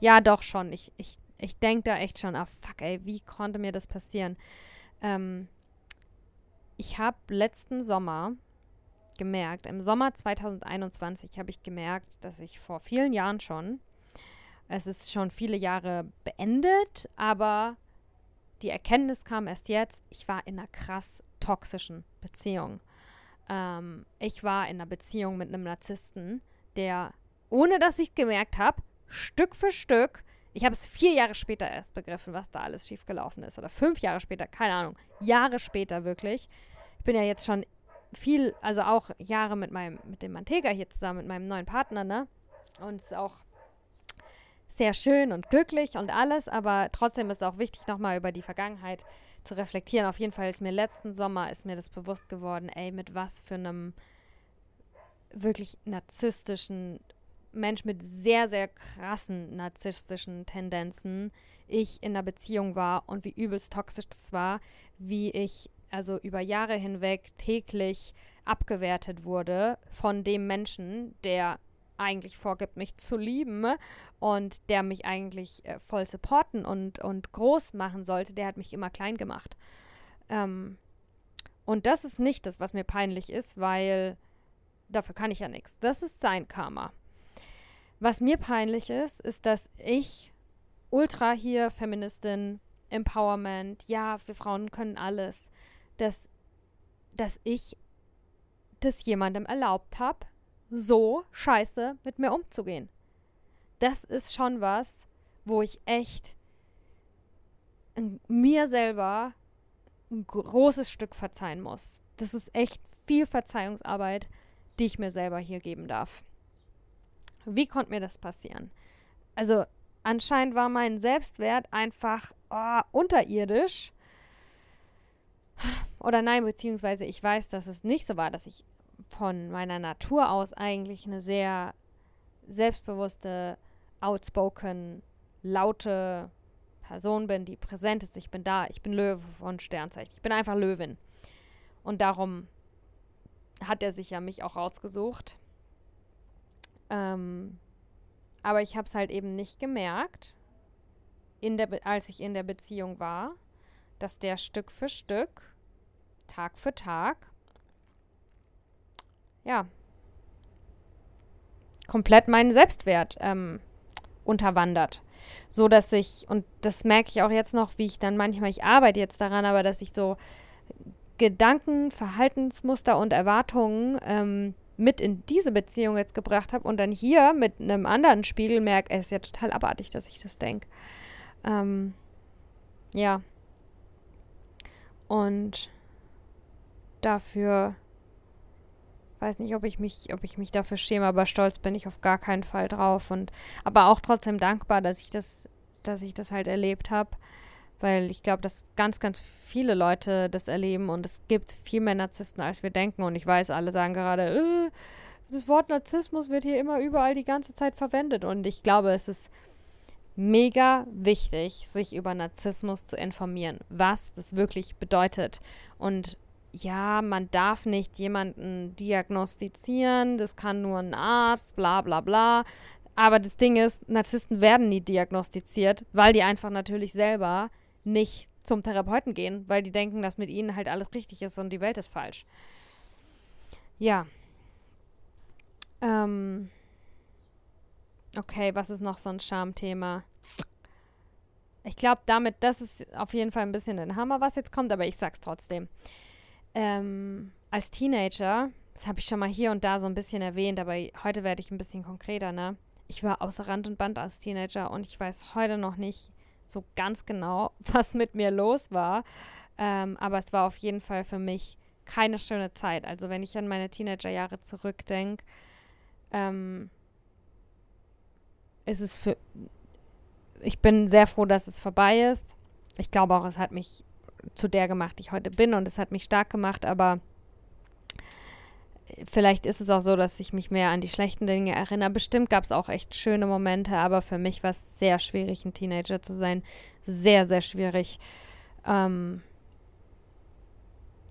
Speaker 1: Ja, doch schon. Ich, ich, ich denke da echt schon, ah fuck, ey, wie konnte mir das passieren? Ähm, ich habe letzten Sommer gemerkt, im Sommer 2021 habe ich gemerkt, dass ich vor vielen Jahren schon, es ist schon viele Jahre beendet, aber die Erkenntnis kam erst jetzt, ich war in einer krass toxischen Beziehung. Ähm, ich war in einer Beziehung mit einem Narzissten, der ohne dass ich gemerkt habe, Stück für Stück. Ich habe es vier Jahre später erst begriffen, was da alles schiefgelaufen ist. Oder fünf Jahre später, keine Ahnung. Jahre später wirklich. Ich bin ja jetzt schon viel, also auch Jahre mit meinem, mit dem Mantega hier zusammen, mit meinem neuen Partner, ne? Und es ist auch sehr schön und glücklich und alles, aber trotzdem ist es auch wichtig, nochmal über die Vergangenheit zu reflektieren. Auf jeden Fall ist mir letzten Sommer ist mir das bewusst geworden, ey, mit was für einem wirklich narzisstischen Mensch mit sehr, sehr krassen narzisstischen Tendenzen ich in einer Beziehung war und wie übelst toxisch das war, wie ich also über Jahre hinweg täglich abgewertet wurde von dem Menschen, der eigentlich vorgibt, mich zu lieben und der mich eigentlich äh, voll supporten und, und groß machen sollte, der hat mich immer klein gemacht. Ähm, und das ist nicht das, was mir peinlich ist, weil dafür kann ich ja nichts. Das ist sein Karma. Was mir peinlich ist, ist, dass ich ultra hier Feministin, Empowerment, ja, wir Frauen können alles, dass, dass ich das jemandem erlaubt habe, so scheiße mit mir umzugehen. Das ist schon was, wo ich echt mir selber ein großes Stück verzeihen muss. Das ist echt viel Verzeihungsarbeit, die ich mir selber hier geben darf. Wie konnte mir das passieren? Also anscheinend war mein Selbstwert einfach oh, unterirdisch. Oder nein, beziehungsweise ich weiß, dass es nicht so war, dass ich von meiner Natur aus eigentlich eine sehr selbstbewusste, outspoken, laute Person bin, die präsent ist. Ich bin da, ich bin Löwe von Sternzeichen. Ich bin einfach Löwin. Und darum hat er sich ja mich auch rausgesucht. Ähm, aber ich habe es halt eben nicht gemerkt, in der als ich in der Beziehung war, dass der Stück für Stück, Tag für Tag, ja, komplett meinen Selbstwert ähm, unterwandert. So dass ich, und das merke ich auch jetzt noch, wie ich dann manchmal, ich arbeite jetzt daran, aber dass ich so Gedanken, Verhaltensmuster und Erwartungen ähm, mit in diese Beziehung jetzt gebracht habe und dann hier mit einem anderen Spiegel merke, es ist ja total abartig, dass ich das denke. Ähm, ja. Und dafür weiß nicht, ob ich mich, ob ich mich dafür schäme, aber stolz bin ich auf gar keinen Fall drauf und aber auch trotzdem dankbar, dass ich das, dass ich das halt erlebt habe, weil ich glaube, dass ganz, ganz viele Leute das erleben und es gibt viel mehr Narzissten, als wir denken. Und ich weiß, alle sagen gerade, äh, das Wort Narzissmus wird hier immer überall die ganze Zeit verwendet. Und ich glaube, es ist mega wichtig, sich über Narzissmus zu informieren, was das wirklich bedeutet. Und ja, man darf nicht jemanden diagnostizieren, das kann nur ein Arzt, bla bla bla. Aber das Ding ist, Narzissten werden nie diagnostiziert, weil die einfach natürlich selber nicht zum Therapeuten gehen, weil die denken, dass mit ihnen halt alles richtig ist und die Welt ist falsch. Ja. Ähm. Okay, was ist noch so ein Schamthema? Ich glaube, damit, das ist auf jeden Fall ein bisschen ein Hammer, was jetzt kommt, aber ich sag's trotzdem ähm, als Teenager, das habe ich schon mal hier und da so ein bisschen erwähnt, aber heute werde ich ein bisschen konkreter, ne? Ich war außer Rand und Band als Teenager und ich weiß heute noch nicht so ganz genau, was mit mir los war. Ähm, aber es war auf jeden Fall für mich keine schöne Zeit. Also wenn ich an meine Teenagerjahre zurückdenke, ähm, ist es für. Ich bin sehr froh, dass es vorbei ist. Ich glaube auch, es hat mich zu der gemacht, die ich heute bin und es hat mich stark gemacht, aber vielleicht ist es auch so, dass ich mich mehr an die schlechten Dinge erinnere. Bestimmt gab es auch echt schöne Momente, aber für mich war es sehr schwierig, ein Teenager zu sein. Sehr, sehr schwierig. Ähm,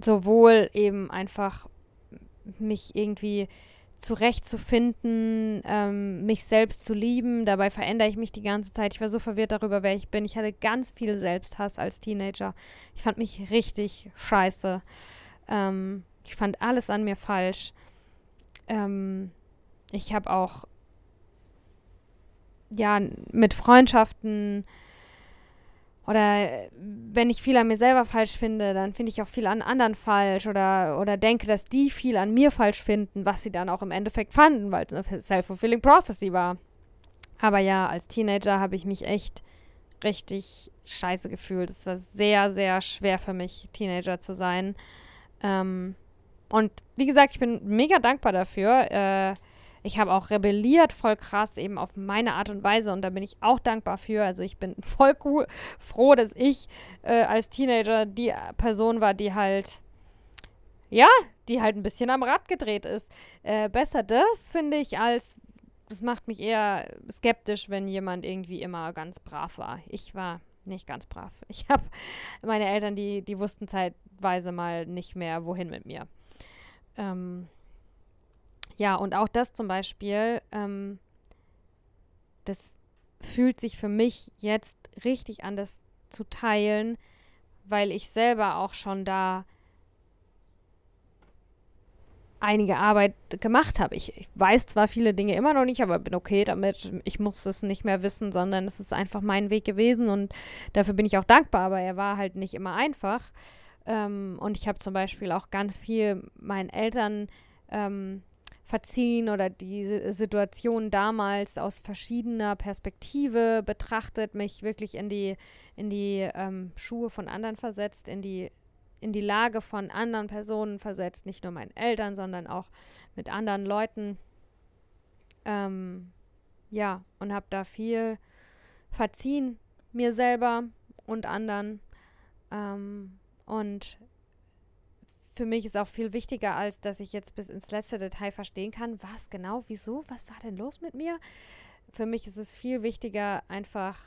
Speaker 1: sowohl eben einfach mich irgendwie zurechtzufinden, ähm, mich selbst zu lieben. Dabei verändere ich mich die ganze Zeit. Ich war so verwirrt darüber, wer ich bin. Ich hatte ganz viel Selbsthass als Teenager. Ich fand mich richtig scheiße. Ähm, ich fand alles an mir falsch. Ähm, ich habe auch ja mit Freundschaften oder wenn ich viel an mir selber falsch finde, dann finde ich auch viel an anderen falsch oder, oder denke, dass die viel an mir falsch finden, was sie dann auch im Endeffekt fanden, weil es eine self-fulfilling prophecy war. Aber ja, als Teenager habe ich mich echt richtig scheiße gefühlt. Es war sehr, sehr schwer für mich, Teenager zu sein. Ähm, und wie gesagt, ich bin mega dankbar dafür. Äh, ich habe auch rebelliert voll krass eben auf meine Art und Weise und da bin ich auch dankbar für. Also ich bin voll cool, froh, dass ich äh, als Teenager die Person war, die halt, ja, die halt ein bisschen am Rad gedreht ist. Äh, besser das, finde ich, als, das macht mich eher skeptisch, wenn jemand irgendwie immer ganz brav war. Ich war nicht ganz brav. Ich habe meine Eltern, die, die wussten zeitweise mal nicht mehr, wohin mit mir. Ähm, ja, und auch das zum Beispiel, ähm, das fühlt sich für mich jetzt richtig an, das zu teilen, weil ich selber auch schon da einige Arbeit gemacht habe. Ich, ich, weiß zwar viele Dinge immer noch nicht, aber bin okay damit. Ich muss es nicht mehr wissen, sondern es ist einfach mein Weg gewesen und dafür bin ich auch dankbar, aber er war halt nicht immer einfach. Ähm, und ich habe zum Beispiel auch ganz viel meinen Eltern ähm, verziehen oder die Situation damals aus verschiedener Perspektive betrachtet, mich wirklich in die, in die ähm, Schuhe von anderen versetzt, in die, in die Lage von anderen Personen versetzt, nicht nur meinen Eltern, sondern auch mit anderen Leuten. Ähm, ja, und habe da viel verziehen, mir selber und anderen. Ähm, und für mich ist auch viel wichtiger, als dass ich jetzt bis ins letzte Detail verstehen kann, was genau, wieso, was war denn los mit mir. Für mich ist es viel wichtiger, einfach,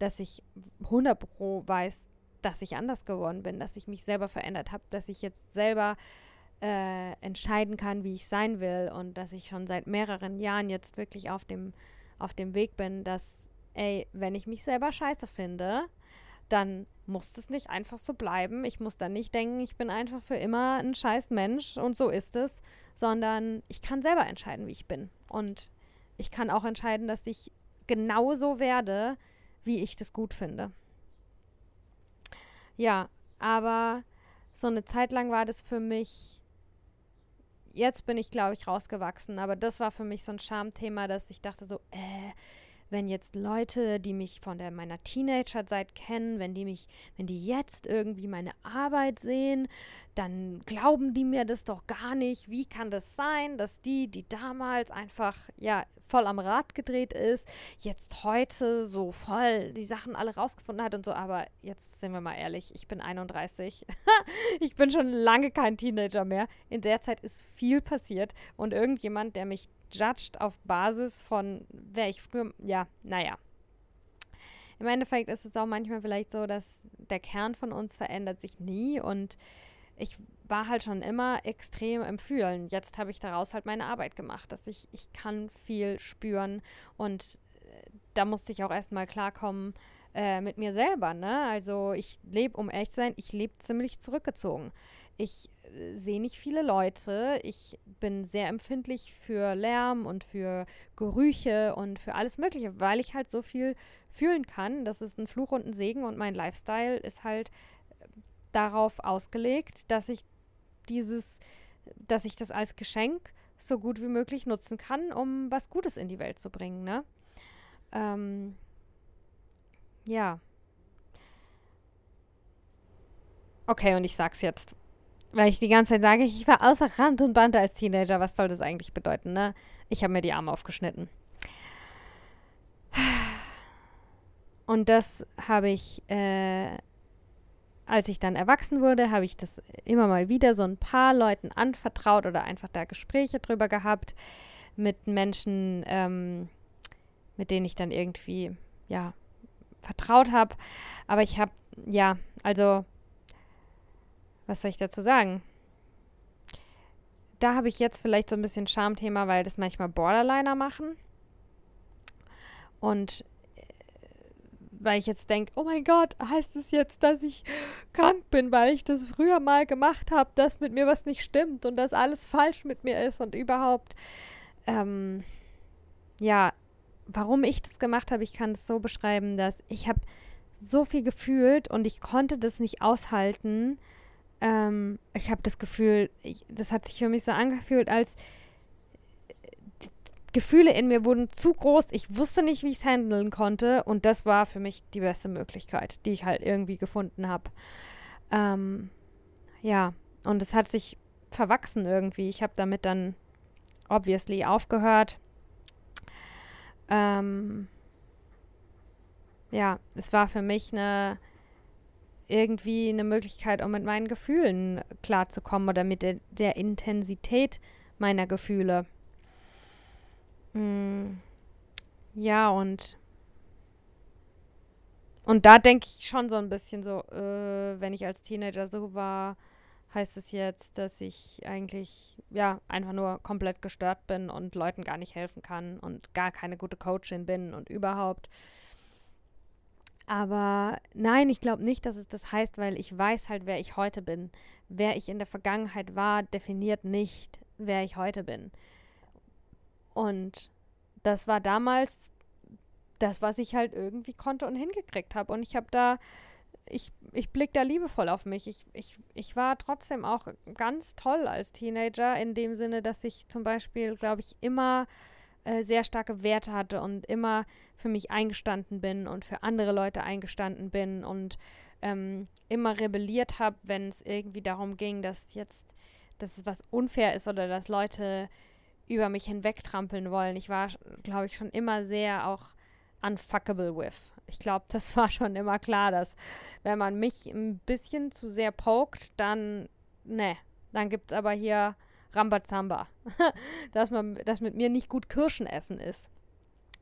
Speaker 1: dass ich 100 Pro weiß, dass ich anders geworden bin, dass ich mich selber verändert habe, dass ich jetzt selber äh, entscheiden kann, wie ich sein will und dass ich schon seit mehreren Jahren jetzt wirklich auf dem, auf dem Weg bin, dass, ey, wenn ich mich selber scheiße finde, dann muss es nicht einfach so bleiben. Ich muss dann nicht denken, ich bin einfach für immer ein scheiß Mensch und so ist es, sondern ich kann selber entscheiden, wie ich bin. Und ich kann auch entscheiden, dass ich genauso werde, wie ich das gut finde. Ja, aber so eine Zeit lang war das für mich. Jetzt bin ich, glaube ich, rausgewachsen, aber das war für mich so ein Schamthema, dass ich dachte so, äh, wenn jetzt Leute, die mich von der, meiner Teenagerzeit kennen, wenn die mich, wenn die jetzt irgendwie meine Arbeit sehen, dann glauben die mir das doch gar nicht. Wie kann das sein, dass die, die damals einfach ja voll am Rad gedreht ist, jetzt heute so voll die Sachen alle rausgefunden hat und so. Aber jetzt sind wir mal ehrlich, ich bin 31. ich bin schon lange kein Teenager mehr. In der Zeit ist viel passiert und irgendjemand, der mich judged auf Basis von, wer ich früher, ja, naja. Im Endeffekt ist es auch manchmal vielleicht so, dass der Kern von uns verändert sich nie und ich war halt schon immer extrem im Fühlen. Jetzt habe ich daraus halt meine Arbeit gemacht, dass ich, ich kann viel spüren und äh, da musste ich auch erstmal klarkommen äh, mit mir selber, ne? Also ich lebe, um echt zu sein, ich lebe ziemlich zurückgezogen. Ich sehe nicht viele Leute. Ich bin sehr empfindlich für Lärm und für Gerüche und für alles Mögliche, weil ich halt so viel fühlen kann. Das ist ein Fluch und ein Segen und mein Lifestyle ist halt äh, darauf ausgelegt, dass ich dieses, dass ich das als Geschenk so gut wie möglich nutzen kann, um was Gutes in die Welt zu bringen, ne? Ähm, ja. Okay, und ich sag's jetzt weil ich die ganze Zeit sage, ich war außer Rand und Band als Teenager. Was soll das eigentlich bedeuten, ne? Ich habe mir die Arme aufgeschnitten. und das habe ich, äh, als ich dann erwachsen wurde, habe ich das immer mal wieder so ein paar Leuten anvertraut oder einfach da Gespräche drüber gehabt mit Menschen, ähm, mit denen ich dann irgendwie, ja, vertraut habe. Aber ich habe, ja, also, was soll ich dazu sagen? Da habe ich jetzt vielleicht so ein bisschen Schamthema, weil das manchmal Borderliner machen. Und weil ich jetzt denke, oh mein Gott, heißt es jetzt, dass ich krank bin, weil ich das früher mal gemacht habe, dass mit mir was nicht stimmt und dass alles falsch mit mir ist und überhaupt, ähm, ja, warum ich das gemacht habe, ich kann es so beschreiben, dass ich habe so viel gefühlt und ich konnte das nicht aushalten. Ähm, ich habe das Gefühl, ich, das hat sich für mich so angefühlt, als Gefühle in mir wurden zu groß. Ich wusste nicht, wie ich es handeln konnte. Und das war für mich die beste Möglichkeit, die ich halt irgendwie gefunden habe. Ähm, ja, und es hat sich verwachsen irgendwie. Ich habe damit dann obviously aufgehört. Ähm, ja, es war für mich eine irgendwie eine Möglichkeit, um mit meinen Gefühlen klarzukommen oder mit der, der Intensität meiner Gefühle. Mm, ja, und und da denke ich schon so ein bisschen so, äh, wenn ich als Teenager so war, heißt es jetzt, dass ich eigentlich, ja, einfach nur komplett gestört bin und Leuten gar nicht helfen kann und gar keine gute Coachin bin und überhaupt. Aber nein, ich glaube nicht, dass es das heißt, weil ich weiß halt, wer ich heute bin. Wer ich in der Vergangenheit war, definiert nicht, wer ich heute bin. Und das war damals das, was ich halt irgendwie konnte und hingekriegt habe. Und ich habe da, ich, ich blicke da liebevoll auf mich. Ich, ich, ich war trotzdem auch ganz toll als Teenager, in dem Sinne, dass ich zum Beispiel, glaube ich, immer äh, sehr starke Werte hatte und immer für mich eingestanden bin und für andere Leute eingestanden bin und ähm, immer rebelliert habe, wenn es irgendwie darum ging, dass jetzt, dass es was unfair ist oder dass Leute über mich hinwegtrampeln wollen. Ich war, glaube ich, schon immer sehr auch unfuckable with. Ich glaube, das war schon immer klar, dass wenn man mich ein bisschen zu sehr pokt, dann, ne, dann gibt es aber hier Rambazamba. dass, man, dass mit mir nicht gut Kirschen essen ist.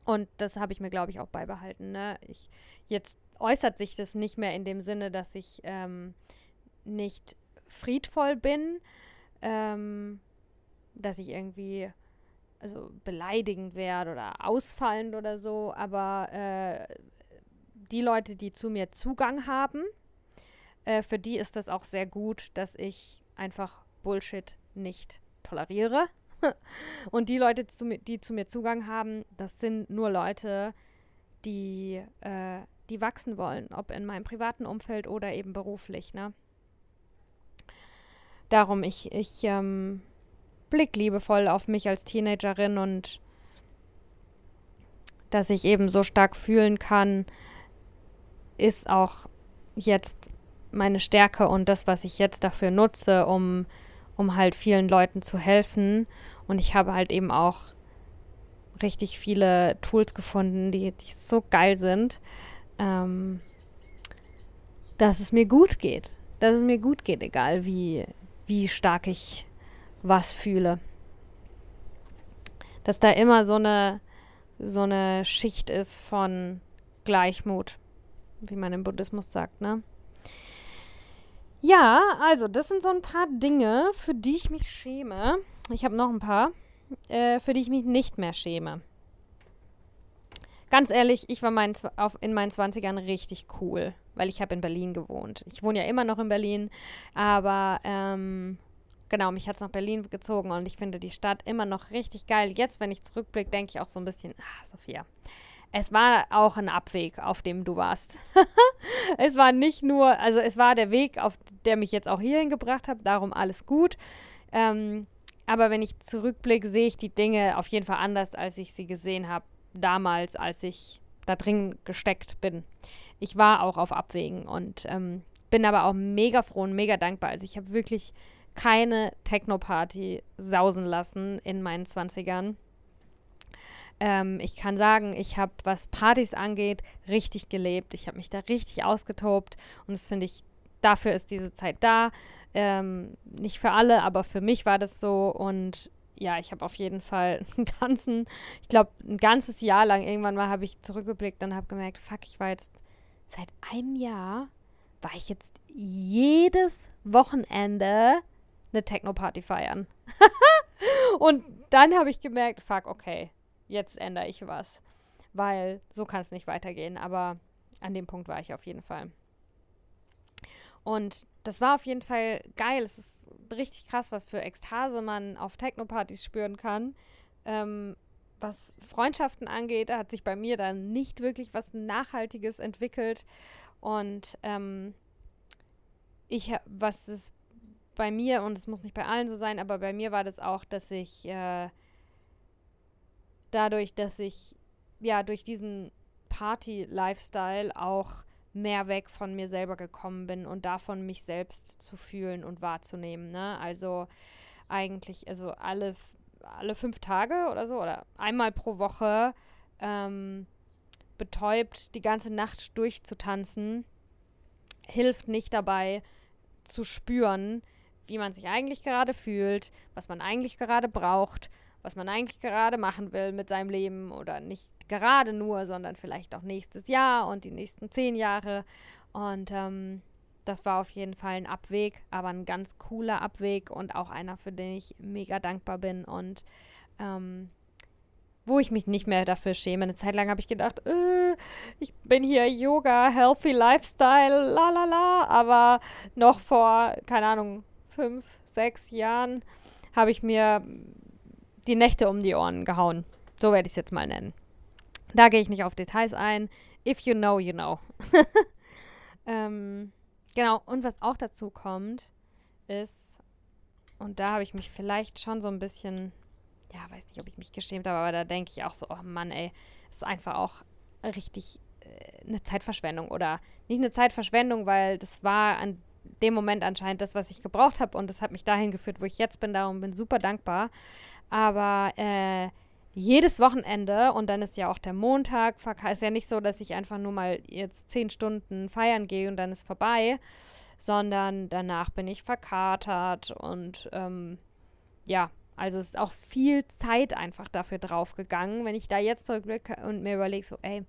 Speaker 1: Und das habe ich mir, glaube ich, auch beibehalten. Ne? Ich, jetzt äußert sich das nicht mehr in dem Sinne, dass ich ähm, nicht friedvoll bin, ähm, dass ich irgendwie also beleidigend werde oder ausfallend oder so, aber äh, die Leute, die zu mir Zugang haben, äh, für die ist das auch sehr gut, dass ich einfach Bullshit nicht toleriere. Und die Leute, die zu mir Zugang haben, das sind nur Leute, die, äh, die wachsen wollen, ob in meinem privaten Umfeld oder eben beruflich. Ne? Darum, ich, ich ähm, blick liebevoll auf mich als Teenagerin und dass ich eben so stark fühlen kann, ist auch jetzt meine Stärke und das, was ich jetzt dafür nutze, um, um halt vielen Leuten zu helfen. Und ich habe halt eben auch richtig viele Tools gefunden, die, die so geil sind, ähm, dass es mir gut geht. Dass es mir gut geht, egal wie, wie stark ich was fühle. Dass da immer so eine, so eine Schicht ist von Gleichmut, wie man im Buddhismus sagt, ne? Ja, also das sind so ein paar Dinge, für die ich mich schäme. Ich habe noch ein paar, äh, für die ich mich nicht mehr schäme. Ganz ehrlich, ich war mein, auf, in meinen 20ern richtig cool, weil ich habe in Berlin gewohnt. Ich wohne ja immer noch in Berlin, aber ähm, genau, mich hat es nach Berlin gezogen und ich finde die Stadt immer noch richtig geil. Jetzt, wenn ich zurückblicke, denke ich auch so ein bisschen, ah, Sophia, es war auch ein Abweg, auf dem du warst. es war nicht nur, also es war der Weg, auf der mich jetzt auch hierhin gebracht hat, darum alles gut. Ähm, aber wenn ich zurückblicke, sehe ich die Dinge auf jeden Fall anders, als ich sie gesehen habe damals, als ich da drin gesteckt bin. Ich war auch auf Abwägen und ähm, bin aber auch mega froh und mega dankbar. Also ich habe wirklich keine Techno-Party sausen lassen in meinen 20ern. Ähm, ich kann sagen, ich habe, was Partys angeht, richtig gelebt. Ich habe mich da richtig ausgetobt und das finde ich, dafür ist diese Zeit da. Ähm, nicht für alle, aber für mich war das so und ja, ich habe auf jeden Fall einen ganzen, ich glaube, ein ganzes Jahr lang irgendwann mal habe ich zurückgeblickt und habe gemerkt, fuck, ich war jetzt seit einem Jahr, war ich jetzt jedes Wochenende eine Techno-Party feiern. und dann habe ich gemerkt, fuck, okay, jetzt ändere ich was. Weil so kann es nicht weitergehen. Aber an dem Punkt war ich auf jeden Fall. Und das war auf jeden Fall geil. Es ist richtig krass, was für Ekstase man auf Techno-Partys spüren kann. Ähm, was Freundschaften angeht, hat sich bei mir dann nicht wirklich was Nachhaltiges entwickelt. Und ähm, ich, was es bei mir, und es muss nicht bei allen so sein, aber bei mir war das auch, dass ich äh, dadurch, dass ich ja durch diesen Party-Lifestyle auch mehr weg von mir selber gekommen bin und davon mich selbst zu fühlen und wahrzunehmen. Ne? Also eigentlich, also alle, alle fünf Tage oder so oder einmal pro Woche ähm, betäubt die ganze Nacht durchzutanzen, hilft nicht dabei zu spüren, wie man sich eigentlich gerade fühlt, was man eigentlich gerade braucht, was man eigentlich gerade machen will mit seinem Leben oder nicht gerade nur, sondern vielleicht auch nächstes Jahr und die nächsten zehn Jahre. Und ähm, das war auf jeden Fall ein Abweg, aber ein ganz cooler Abweg und auch einer, für den ich mega dankbar bin und ähm, wo ich mich nicht mehr dafür schäme. Eine Zeit lang habe ich gedacht, äh, ich bin hier Yoga, Healthy Lifestyle, la la la, aber noch vor, keine Ahnung, fünf, sechs Jahren habe ich mir die Nächte um die Ohren gehauen. So werde ich es jetzt mal nennen. Da gehe ich nicht auf Details ein. If you know, you know. ähm, genau, und was auch dazu kommt, ist, und da habe ich mich vielleicht schon so ein bisschen, ja, weiß nicht, ob ich mich geschämt habe, aber da denke ich auch so, oh Mann, ey, ist einfach auch richtig äh, eine Zeitverschwendung oder nicht eine Zeitverschwendung, weil das war an dem Moment anscheinend das, was ich gebraucht habe. Und das hat mich dahin geführt, wo ich jetzt bin, darum bin super dankbar. Aber äh, jedes Wochenende und dann ist ja auch der Montag, ist ja nicht so, dass ich einfach nur mal jetzt zehn Stunden feiern gehe und dann ist vorbei, sondern danach bin ich verkatert und ähm, ja, also es ist auch viel Zeit einfach dafür draufgegangen, wenn ich da jetzt zurückblicke und mir überlege, so, ey,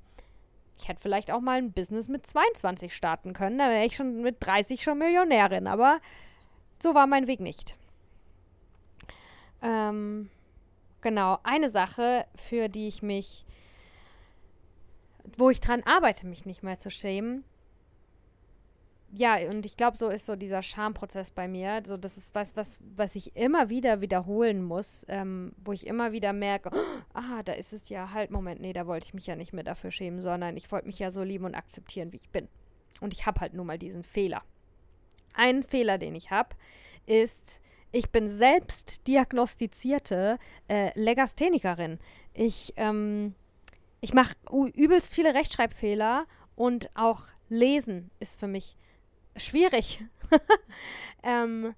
Speaker 1: ich hätte vielleicht auch mal ein Business mit 22 starten können, da wäre ich schon mit 30 schon Millionärin, aber so war mein Weg nicht. Ähm, Genau, eine Sache, für die ich mich, wo ich dran arbeite, mich nicht mehr zu schämen. Ja, und ich glaube, so ist so dieser Schamprozess bei mir. So, das ist was, was, was ich immer wieder wiederholen muss, ähm, wo ich immer wieder merke, oh, ah, da ist es ja halt, Moment, nee, da wollte ich mich ja nicht mehr dafür schämen, sondern ich wollte mich ja so lieben und akzeptieren, wie ich bin. Und ich habe halt nun mal diesen Fehler. Ein Fehler, den ich habe, ist, ich bin selbst diagnostizierte äh, Legasthenikerin. Ich, ähm, ich mache übelst viele Rechtschreibfehler und auch Lesen ist für mich schwierig. ähm,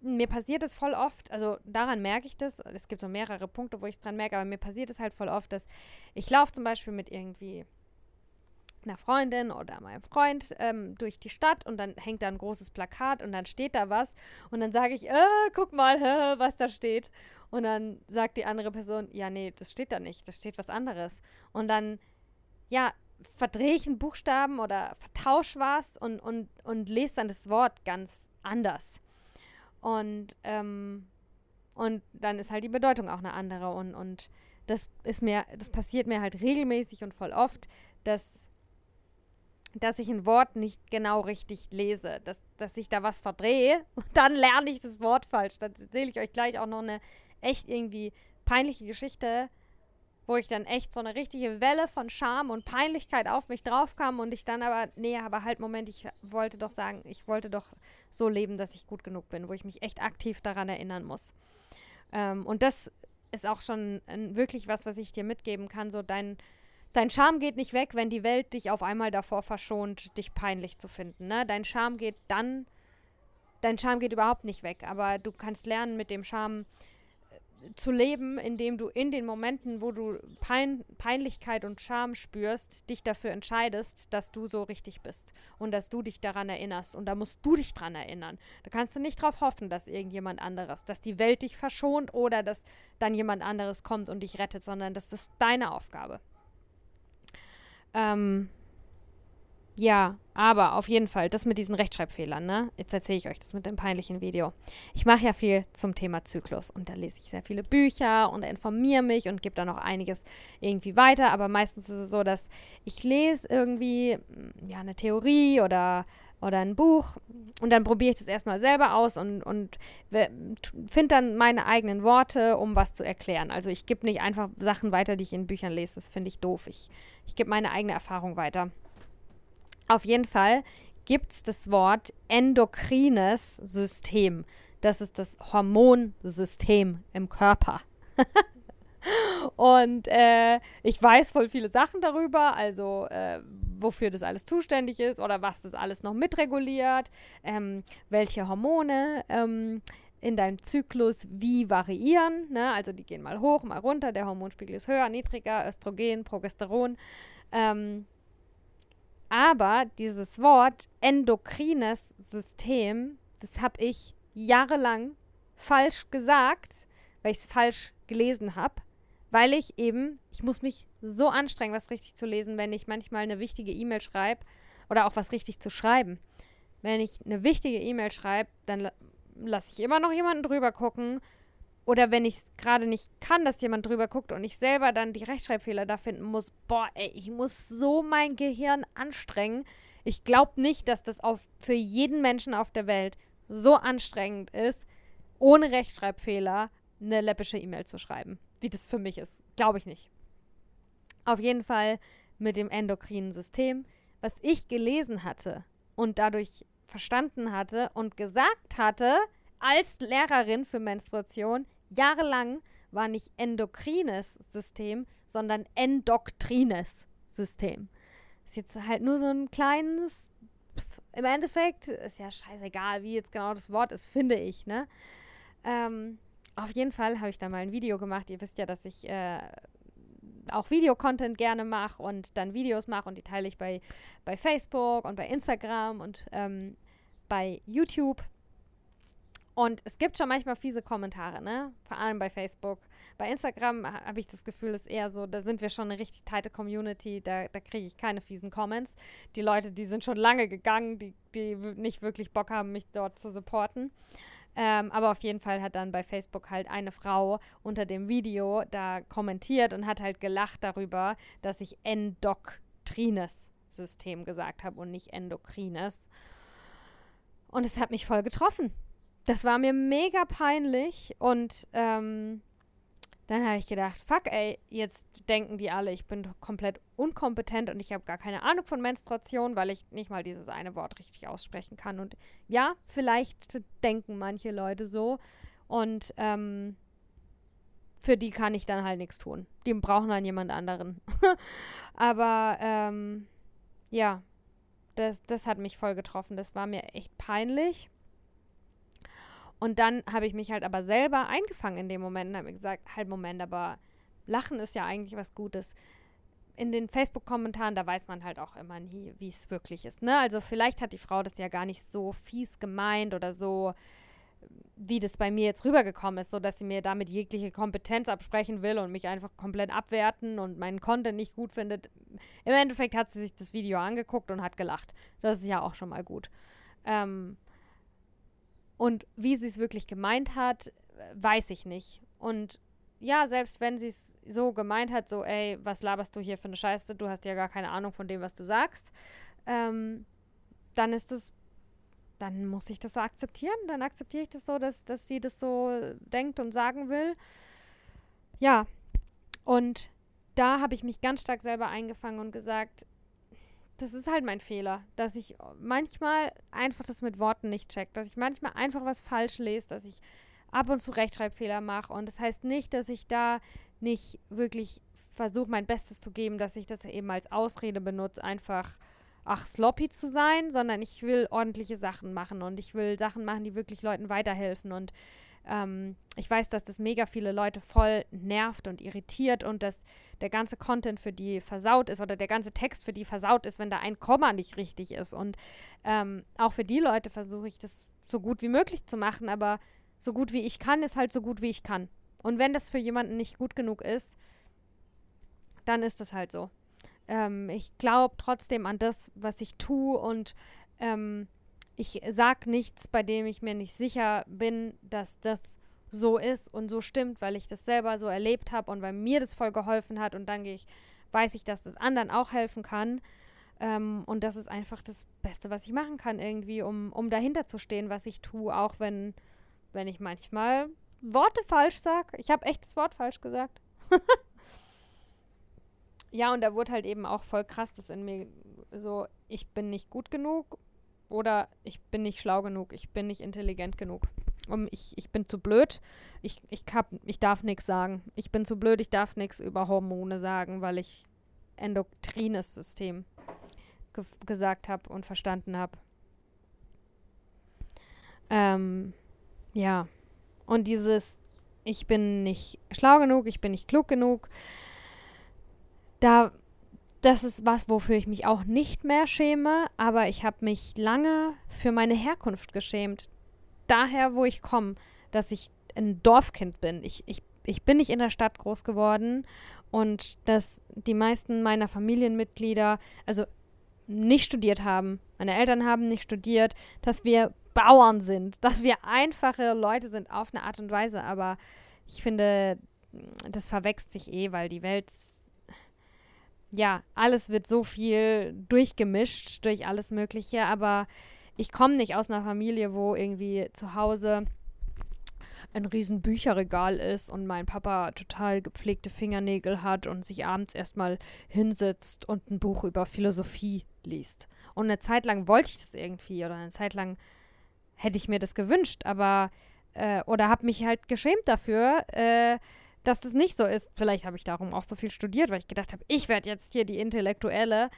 Speaker 1: mir passiert es voll oft, also daran merke ich das, es gibt so mehrere Punkte, wo ich es dran merke, aber mir passiert es halt voll oft, dass ich laufe zum Beispiel mit irgendwie einer Freundin oder meinem Freund ähm, durch die Stadt und dann hängt da ein großes Plakat und dann steht da was und dann sage ich, äh, guck mal, was da steht. Und dann sagt die andere Person, ja, nee, das steht da nicht, das steht was anderes. Und dann, ja, verdrehe ich einen Buchstaben oder vertausche was und, und, und lese dann das Wort ganz anders. Und, ähm, und dann ist halt die Bedeutung auch eine andere. Und, und das ist mir, das passiert mir halt regelmäßig und voll oft, dass dass ich ein Wort nicht genau richtig lese, dass, dass ich da was verdrehe und dann lerne ich das Wort falsch. Dann erzähle ich euch gleich auch noch eine echt irgendwie peinliche Geschichte, wo ich dann echt so eine richtige Welle von Scham und Peinlichkeit auf mich draufkam und ich dann aber, nee, aber halt, Moment, ich wollte doch sagen, ich wollte doch so leben, dass ich gut genug bin, wo ich mich echt aktiv daran erinnern muss. Ähm, und das ist auch schon ein, wirklich was, was ich dir mitgeben kann, so dein Dein Charme geht nicht weg, wenn die Welt dich auf einmal davor verschont, dich peinlich zu finden. Ne? Dein Charme geht dann, dein Charme geht überhaupt nicht weg, aber du kannst lernen, mit dem Charme zu leben, indem du in den Momenten, wo du Pein Peinlichkeit und Scham spürst, dich dafür entscheidest, dass du so richtig bist und dass du dich daran erinnerst. Und da musst du dich dran erinnern. Da kannst du nicht darauf hoffen, dass irgendjemand anderes, dass die Welt dich verschont oder dass dann jemand anderes kommt und dich rettet, sondern das ist deine Aufgabe. Ähm, ja, aber auf jeden Fall, das mit diesen Rechtschreibfehlern, ne? Jetzt erzähle ich euch das mit dem peinlichen Video. Ich mache ja viel zum Thema Zyklus und da lese ich sehr viele Bücher und informiere mich und gebe da noch einiges irgendwie weiter, aber meistens ist es so, dass ich lese irgendwie mm, ja eine Theorie oder oder ein Buch und dann probiere ich das erstmal selber aus und, und finde dann meine eigenen Worte, um was zu erklären. Also ich gebe nicht einfach Sachen weiter, die ich in Büchern lese, das finde ich doof. Ich, ich gebe meine eigene Erfahrung weiter. Auf jeden Fall gibt es das Wort endokrines System. Das ist das Hormonsystem im Körper. Und äh, ich weiß voll viele Sachen darüber, also äh, wofür das alles zuständig ist oder was das alles noch mitreguliert, ähm, welche Hormone ähm, in deinem Zyklus wie variieren. Ne? Also die gehen mal hoch, mal runter, der Hormonspiegel ist höher, niedriger, Östrogen, Progesteron. Ähm, aber dieses Wort endokrines System, das habe ich jahrelang falsch gesagt, weil ich es falsch gelesen habe, weil ich eben, ich muss mich so anstrengen, was richtig zu lesen, wenn ich manchmal eine wichtige E-Mail schreibe oder auch was richtig zu schreiben. Wenn ich eine wichtige E-Mail schreibe, dann lasse ich immer noch jemanden drüber gucken oder wenn ich es gerade nicht kann, dass jemand drüber guckt und ich selber dann die Rechtschreibfehler da finden muss, boah, ey, ich muss so mein Gehirn anstrengen. Ich glaube nicht, dass das auf, für jeden Menschen auf der Welt so anstrengend ist, ohne Rechtschreibfehler eine läppische E-Mail zu schreiben, wie das für mich ist. Glaube ich nicht. Auf jeden Fall mit dem endokrinen System, was ich gelesen hatte und dadurch verstanden hatte und gesagt hatte als Lehrerin für Menstruation, jahrelang war nicht endokrines System, sondern endoktrines System. Ist jetzt halt nur so ein kleines, pf, im Endeffekt ist ja scheißegal, wie jetzt genau das Wort ist, finde ich, ne? Ähm, auf jeden Fall habe ich da mal ein Video gemacht. Ihr wisst ja, dass ich äh, auch Videocontent gerne mache und dann Videos mache und die teile ich bei, bei Facebook und bei Instagram und ähm, bei YouTube. Und es gibt schon manchmal fiese Kommentare, ne? Vor allem bei Facebook. Bei Instagram habe ich das Gefühl, ist eher so, da sind wir schon eine richtig teite Community, da, da kriege ich keine fiesen Comments. Die Leute, die sind schon lange gegangen, die, die nicht wirklich Bock haben, mich dort zu supporten. Ähm, aber auf jeden Fall hat dann bei Facebook halt eine Frau unter dem Video da kommentiert und hat halt gelacht darüber, dass ich endokrines System gesagt habe und nicht endokrines. Und es hat mich voll getroffen das war mir mega peinlich und ähm, dann habe ich gedacht, fuck ey, jetzt denken die alle, ich bin komplett unkompetent und ich habe gar keine Ahnung von Menstruation, weil ich nicht mal dieses eine Wort richtig aussprechen kann. Und ja, vielleicht denken manche Leute so und ähm, für die kann ich dann halt nichts tun. Die brauchen dann jemand anderen. Aber ähm, ja, das, das hat mich voll getroffen. Das war mir echt peinlich. Und dann habe ich mich halt aber selber eingefangen in dem Moment und habe mir gesagt, halt Moment, aber Lachen ist ja eigentlich was Gutes. In den Facebook-Kommentaren, da weiß man halt auch immer nie, wie es wirklich ist. Ne? Also vielleicht hat die Frau das ja gar nicht so fies gemeint oder so, wie das bei mir jetzt rübergekommen ist, so dass sie mir damit jegliche Kompetenz absprechen will und mich einfach komplett abwerten und meinen Content nicht gut findet. Im Endeffekt hat sie sich das Video angeguckt und hat gelacht. Das ist ja auch schon mal gut. Ähm, und wie sie es wirklich gemeint hat, weiß ich nicht. Und ja, selbst wenn sie es so gemeint hat, so, ey, was laberst du hier für eine Scheiße, du hast ja gar keine Ahnung von dem, was du sagst, ähm, dann ist es, dann muss ich das so akzeptieren. Dann akzeptiere ich das so, dass, dass sie das so denkt und sagen will. Ja, und da habe ich mich ganz stark selber eingefangen und gesagt, das ist halt mein Fehler, dass ich manchmal einfach das mit Worten nicht check, dass ich manchmal einfach was falsch lese, dass ich ab und zu Rechtschreibfehler mache. Und das heißt nicht, dass ich da nicht wirklich versuche, mein Bestes zu geben, dass ich das eben als Ausrede benutze, einfach ach, sloppy zu sein, sondern ich will ordentliche Sachen machen und ich will Sachen machen, die wirklich Leuten weiterhelfen. Und ähm, ich weiß, dass das mega viele Leute voll nervt und irritiert und dass der ganze Content für die versaut ist oder der ganze Text für die versaut ist, wenn da ein Komma nicht richtig ist. Und ähm, auch für die Leute versuche ich das so gut wie möglich zu machen, aber so gut wie ich kann, ist halt so gut wie ich kann. Und wenn das für jemanden nicht gut genug ist, dann ist das halt so. Ähm, ich glaube trotzdem an das, was ich tue und ähm, ich sage nichts, bei dem ich mir nicht sicher bin, dass das so ist und so stimmt, weil ich das selber so erlebt habe und weil mir das voll geholfen hat und dann gehe ich, weiß ich, dass das anderen auch helfen kann. Ähm, und das ist einfach das Beste, was ich machen kann, irgendwie, um, um dahinter zu stehen, was ich tue, auch wenn, wenn ich manchmal Worte falsch sage. Ich habe echt das Wort falsch gesagt. ja, und da wurde halt eben auch voll krass, dass in mir so, ich bin nicht gut genug oder ich bin nicht schlau genug, ich bin nicht intelligent genug. Um, ich, ich bin zu blöd, ich, ich, hab, ich darf nichts sagen. Ich bin zu blöd, ich darf nichts über Hormone sagen, weil ich endokrines System ge gesagt habe und verstanden habe. Ähm, ja. Und dieses, ich bin nicht schlau genug, ich bin nicht klug genug, da das ist was, wofür ich mich auch nicht mehr schäme, aber ich habe mich lange für meine Herkunft geschämt. Daher, wo ich komme, dass ich ein Dorfkind bin. Ich, ich, ich bin nicht in der Stadt groß geworden und dass die meisten meiner Familienmitglieder, also nicht studiert haben, meine Eltern haben nicht studiert, dass wir Bauern sind, dass wir einfache Leute sind auf eine Art und Weise, aber ich finde, das verwechselt sich eh, weil die Welt ja, alles wird so viel durchgemischt durch alles Mögliche, aber ich komme nicht aus einer Familie, wo irgendwie zu Hause ein riesen Bücherregal ist und mein Papa total gepflegte Fingernägel hat und sich abends erstmal hinsetzt und ein Buch über Philosophie liest. Und eine Zeit lang wollte ich das irgendwie oder eine Zeit lang hätte ich mir das gewünscht, aber äh, oder habe mich halt geschämt dafür, äh, dass das nicht so ist. Vielleicht habe ich darum auch so viel studiert, weil ich gedacht habe, ich werde jetzt hier die Intellektuelle.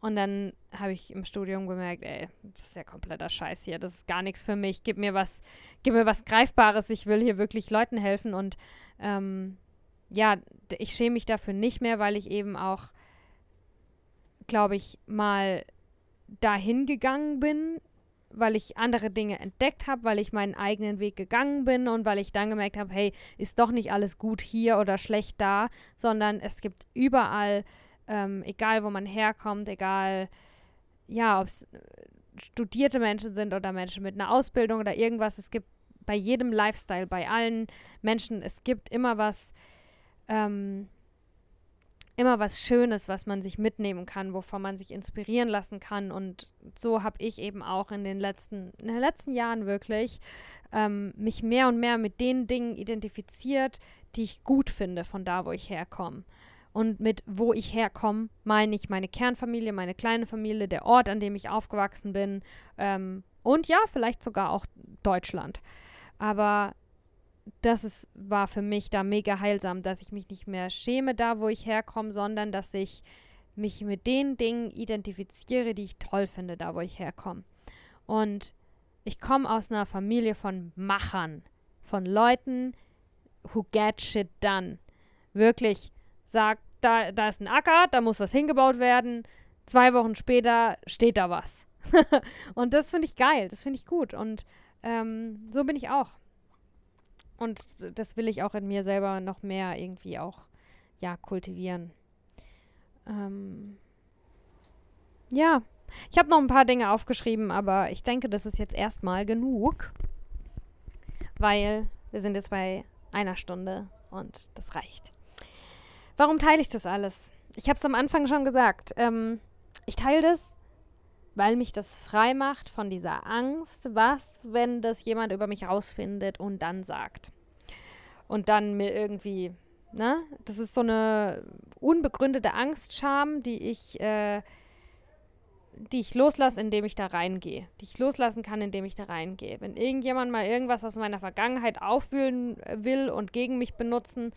Speaker 1: Und dann habe ich im Studium gemerkt, ey, das ist ja kompletter Scheiß hier, das ist gar nichts für mich. Gib mir was, gib mir was Greifbares. Ich will hier wirklich Leuten helfen. Und ähm, ja, ich schäme mich dafür nicht mehr, weil ich eben auch, glaube ich, mal dahin gegangen bin weil ich andere Dinge entdeckt habe, weil ich meinen eigenen Weg gegangen bin und weil ich dann gemerkt habe, hey, ist doch nicht alles gut hier oder schlecht da, sondern es gibt überall, ähm, egal wo man herkommt, egal, ja, ob es äh, studierte Menschen sind oder Menschen mit einer Ausbildung oder irgendwas, es gibt bei jedem Lifestyle, bei allen Menschen, es gibt immer was, ähm, immer was Schönes, was man sich mitnehmen kann, wovon man sich inspirieren lassen kann. Und so habe ich eben auch in den letzten, in den letzten Jahren wirklich ähm, mich mehr und mehr mit den Dingen identifiziert, die ich gut finde von da, wo ich herkomme. Und mit wo ich herkomme, meine ich meine Kernfamilie, meine kleine Familie, der Ort, an dem ich aufgewachsen bin. Ähm, und ja, vielleicht sogar auch Deutschland. Aber das ist, war für mich da mega heilsam, dass ich mich nicht mehr schäme da, wo ich herkomme, sondern dass ich mich mit den Dingen identifiziere, die ich toll finde, da wo ich herkomme. Und ich komme aus einer Familie von Machern, von Leuten, who get shit done. Wirklich sagt, da, da ist ein Acker, da muss was hingebaut werden. Zwei Wochen später steht da was. und das finde ich geil, das finde ich gut. Und ähm, so bin ich auch. Und das will ich auch in mir selber noch mehr irgendwie auch, ja, kultivieren. Ähm, ja, ich habe noch ein paar Dinge aufgeschrieben, aber ich denke, das ist jetzt erstmal genug, weil wir sind jetzt bei einer Stunde und das reicht. Warum teile ich das alles? Ich habe es am Anfang schon gesagt. Ähm, ich teile das, weil mich das frei macht von dieser Angst, was, wenn das jemand über mich rausfindet und dann sagt. Und dann mir irgendwie, ne? Das ist so eine unbegründete Angstscham, die ich, äh, die ich loslasse, indem ich da reingehe. Die ich loslassen kann, indem ich da reingehe. Wenn irgendjemand mal irgendwas aus meiner Vergangenheit aufwühlen will und gegen mich benutzen,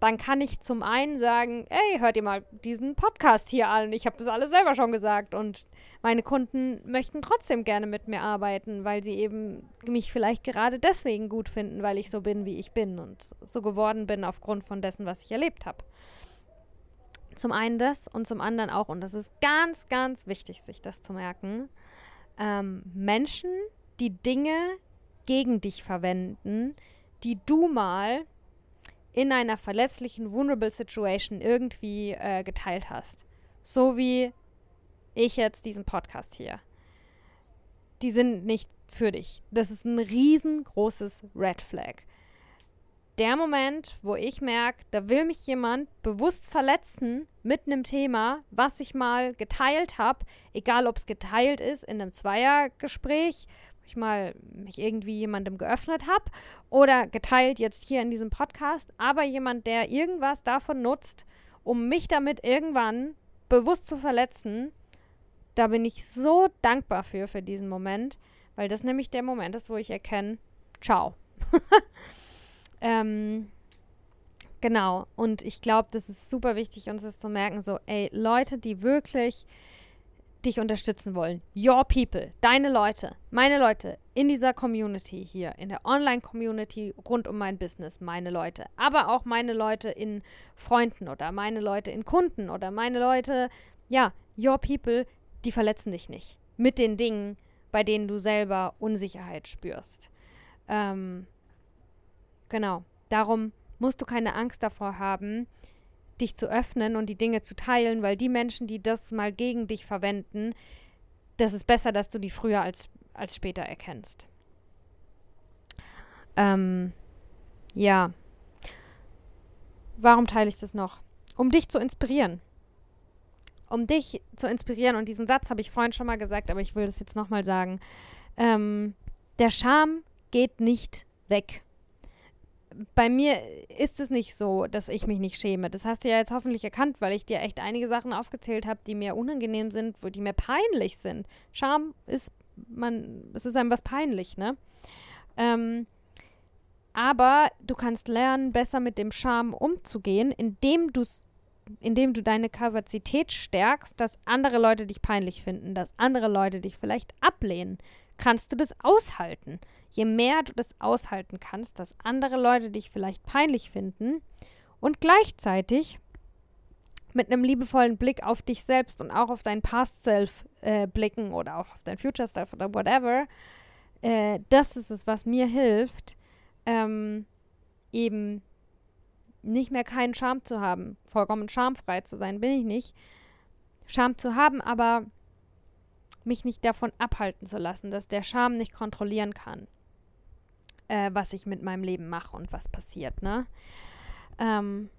Speaker 1: dann kann ich zum einen sagen, ey, hört ihr mal diesen Podcast hier an. Ich habe das alles selber schon gesagt. Und meine Kunden möchten trotzdem gerne mit mir arbeiten, weil sie eben mich vielleicht gerade deswegen gut finden, weil ich so bin, wie ich bin und so geworden bin aufgrund von dessen, was ich erlebt habe. Zum einen das und zum anderen auch, und das ist ganz, ganz wichtig, sich das zu merken, ähm, Menschen, die Dinge gegen dich verwenden, die du mal in einer verletzlichen, vulnerable Situation irgendwie äh, geteilt hast. So wie ich jetzt diesen Podcast hier. Die sind nicht für dich. Das ist ein riesengroßes Red Flag. Der Moment, wo ich merke, da will mich jemand bewusst verletzen mit einem Thema, was ich mal geteilt habe, egal ob es geteilt ist in einem Zweiergespräch ich mal mich irgendwie jemandem geöffnet habe oder geteilt jetzt hier in diesem Podcast, aber jemand, der irgendwas davon nutzt, um mich damit irgendwann bewusst zu verletzen, da bin ich so dankbar für, für diesen Moment, weil das nämlich der Moment ist, wo ich erkenne, ciao. ähm, genau, und ich glaube, das ist super wichtig, uns das zu merken, so, ey, Leute, die wirklich dich unterstützen wollen. Your people, deine Leute, meine Leute in dieser Community hier, in der Online-Community rund um mein Business, meine Leute. Aber auch meine Leute in Freunden oder meine Leute in Kunden oder meine Leute, ja, your people, die verletzen dich nicht. Mit den Dingen, bei denen du selber Unsicherheit spürst. Ähm, genau. Darum musst du keine Angst davor haben, dich zu öffnen und die Dinge zu teilen, weil die Menschen, die das mal gegen dich verwenden, das ist besser, dass du die früher als, als später erkennst. Ähm, ja. Warum teile ich das noch? Um dich zu inspirieren. Um dich zu inspirieren, und diesen Satz habe ich vorhin schon mal gesagt, aber ich will das jetzt nochmal sagen. Ähm, der Charme geht nicht weg bei mir ist es nicht so, dass ich mich nicht schäme. Das hast du ja jetzt hoffentlich erkannt, weil ich dir echt einige Sachen aufgezählt habe, die mir unangenehm sind, wo die mir peinlich sind. Scham ist, man, es ist einem was peinlich, ne? Ähm, aber du kannst lernen, besser mit dem Scham umzugehen, indem du indem du deine Kapazität stärkst, dass andere Leute dich peinlich finden, dass andere Leute dich vielleicht ablehnen, kannst du das aushalten. Je mehr du das aushalten kannst, dass andere Leute dich vielleicht peinlich finden und gleichzeitig mit einem liebevollen Blick auf dich selbst und auch auf dein Past Self äh, blicken oder auch auf dein Future Self oder whatever, äh, das ist es, was mir hilft, ähm, eben nicht mehr keinen Scham zu haben, vollkommen schamfrei zu sein, bin ich nicht. Scham zu haben, aber mich nicht davon abhalten zu lassen, dass der Scham nicht kontrollieren kann, äh, was ich mit meinem Leben mache und was passiert. Ne? Ähm,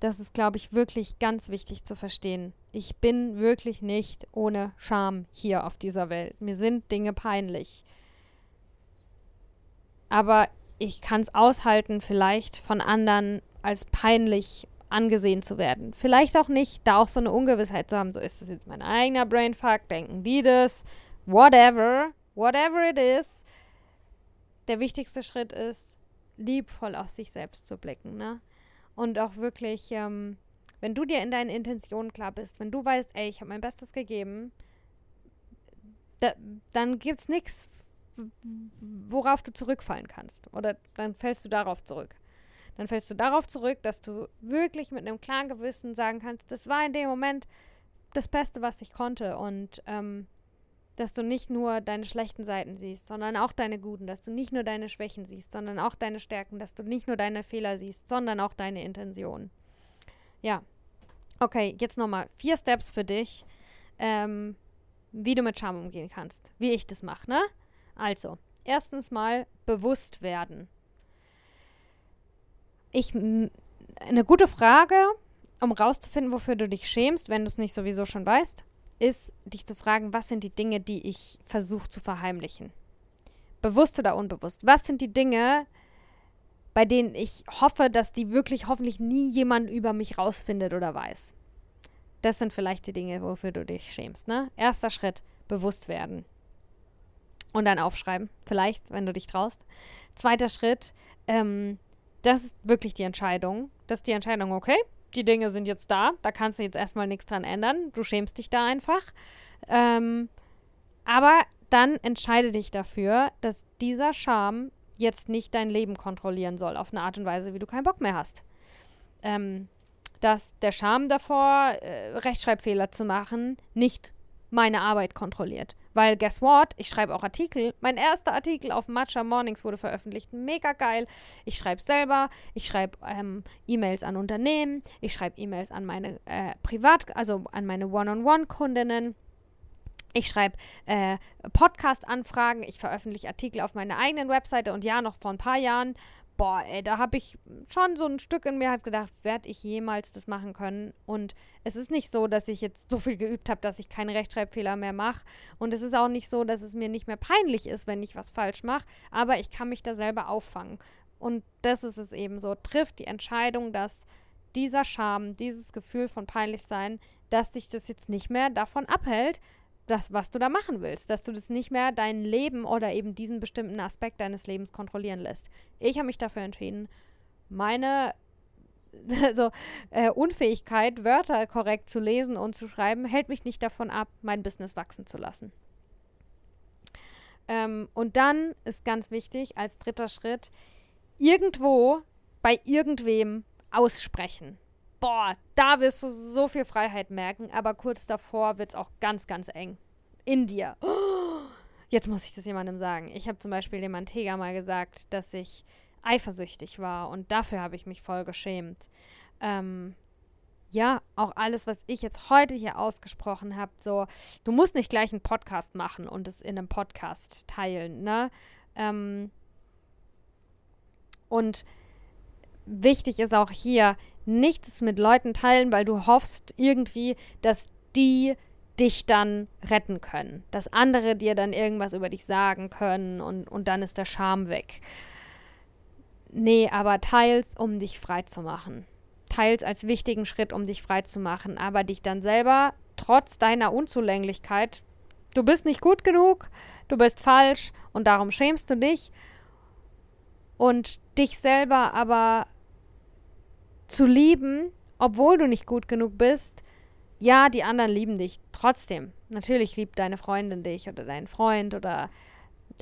Speaker 1: das ist, glaube ich, wirklich ganz wichtig zu verstehen. Ich bin wirklich nicht ohne Scham hier auf dieser Welt. Mir sind Dinge peinlich. Aber ich kann es aushalten, vielleicht von anderen als peinlich angesehen zu werden. Vielleicht auch nicht, da auch so eine Ungewissheit zu haben, so ist das jetzt mein eigener Brainfuck, denken die das, whatever, whatever it is. Der wichtigste Schritt ist, liebvoll auf sich selbst zu blicken, ne? Und auch wirklich, ähm, wenn du dir in deinen Intentionen klar bist, wenn du weißt, ey, ich habe mein Bestes gegeben, da, dann es nichts, worauf du zurückfallen kannst. Oder dann fällst du darauf zurück dann fällst du darauf zurück, dass du wirklich mit einem klaren Gewissen sagen kannst, das war in dem Moment das Beste, was ich konnte. Und ähm, dass du nicht nur deine schlechten Seiten siehst, sondern auch deine guten, dass du nicht nur deine Schwächen siehst, sondern auch deine Stärken, dass du nicht nur deine Fehler siehst, sondern auch deine Intention. Ja. Okay, jetzt nochmal vier Steps für dich, ähm, wie du mit Scham umgehen kannst. Wie ich das mache, ne? Also, erstens mal bewusst werden ich eine gute Frage, um rauszufinden, wofür du dich schämst, wenn du es nicht sowieso schon weißt, ist, dich zu fragen, was sind die Dinge, die ich versuche zu verheimlichen? Bewusst oder unbewusst? Was sind die Dinge, bei denen ich hoffe, dass die wirklich hoffentlich nie jemand über mich rausfindet oder weiß? Das sind vielleicht die Dinge, wofür du dich schämst. Ne? Erster Schritt, bewusst werden. Und dann aufschreiben, vielleicht, wenn du dich traust. Zweiter Schritt, ähm, das ist wirklich die Entscheidung. Das ist die Entscheidung, okay, die Dinge sind jetzt da, da kannst du jetzt erstmal nichts dran ändern. Du schämst dich da einfach. Ähm, aber dann entscheide dich dafür, dass dieser Charme jetzt nicht dein Leben kontrollieren soll, auf eine Art und Weise, wie du keinen Bock mehr hast. Ähm, dass der Charme davor, äh, Rechtschreibfehler zu machen, nicht meine Arbeit kontrolliert. Weil, guess what? Ich schreibe auch Artikel. Mein erster Artikel auf Matcha Mornings wurde veröffentlicht. Mega geil. Ich schreibe selber. Ich schreibe ähm, E-Mails an Unternehmen. Ich schreibe E-Mails an meine äh, Privat-, also an meine One-on-One-Kundinnen. Ich schreibe äh, Podcast-Anfragen, ich veröffentliche Artikel auf meiner eigenen Webseite und ja, noch vor ein paar Jahren, boah, ey, da habe ich schon so ein Stück in mir halt gedacht, werde ich jemals das machen können? Und es ist nicht so, dass ich jetzt so viel geübt habe, dass ich keine Rechtschreibfehler mehr mache. Und es ist auch nicht so, dass es mir nicht mehr peinlich ist, wenn ich was falsch mache, aber ich kann mich da selber auffangen. Und das ist es eben so. Trifft die Entscheidung, dass dieser Charme, dieses Gefühl von Peinlichsein, dass sich das jetzt nicht mehr davon abhält, das, was du da machen willst, dass du das nicht mehr dein Leben oder eben diesen bestimmten Aspekt deines Lebens kontrollieren lässt. Ich habe mich dafür entschieden, meine also, äh, Unfähigkeit, Wörter korrekt zu lesen und zu schreiben, hält mich nicht davon ab, mein Business wachsen zu lassen. Ähm, und dann ist ganz wichtig, als dritter Schritt, irgendwo bei irgendwem aussprechen boah, da wirst du so viel Freiheit merken, aber kurz davor wird es auch ganz, ganz eng. In dir. jetzt muss ich das jemandem sagen. Ich habe zum Beispiel dem Antega mal gesagt, dass ich eifersüchtig war und dafür habe ich mich voll geschämt. Ähm, ja, auch alles, was ich jetzt heute hier ausgesprochen habe, so, du musst nicht gleich einen Podcast machen und es in einem Podcast teilen, ne? Ähm, und wichtig ist auch hier, nichts mit Leuten teilen, weil du hoffst irgendwie, dass die dich dann retten können. Dass andere dir dann irgendwas über dich sagen können und, und dann ist der Charme weg. Nee, aber teils, um dich frei zu machen. Teils als wichtigen Schritt, um dich frei zu machen, aber dich dann selber, trotz deiner Unzulänglichkeit, du bist nicht gut genug, du bist falsch und darum schämst du dich und dich selber aber zu lieben, obwohl du nicht gut genug bist. Ja, die anderen lieben dich trotzdem. Natürlich liebt deine Freundin dich oder dein Freund oder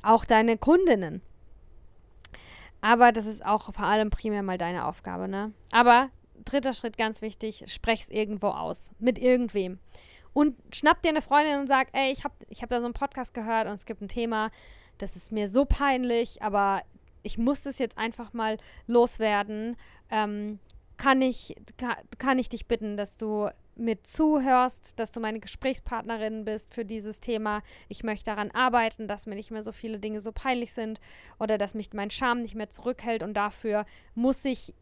Speaker 1: auch deine Kundinnen. Aber das ist auch vor allem primär mal deine Aufgabe, ne? Aber dritter Schritt ganz wichtig, sprech's irgendwo aus. Mit irgendwem. Und schnapp dir eine Freundin und sag, ey, ich habe ich hab da so einen Podcast gehört und es gibt ein Thema, das ist mir so peinlich, aber ich muss das jetzt einfach mal loswerden. Ähm, kann ich, kann, ich dich bitten, dass du mir zuhörst, dass du meine Gesprächspartnerin bist für dieses Thema. Ich möchte daran arbeiten, dass mir nicht mehr so viele Dinge so peinlich sind oder dass mich mein Charme nicht mehr zurückhält und dafür muss ich,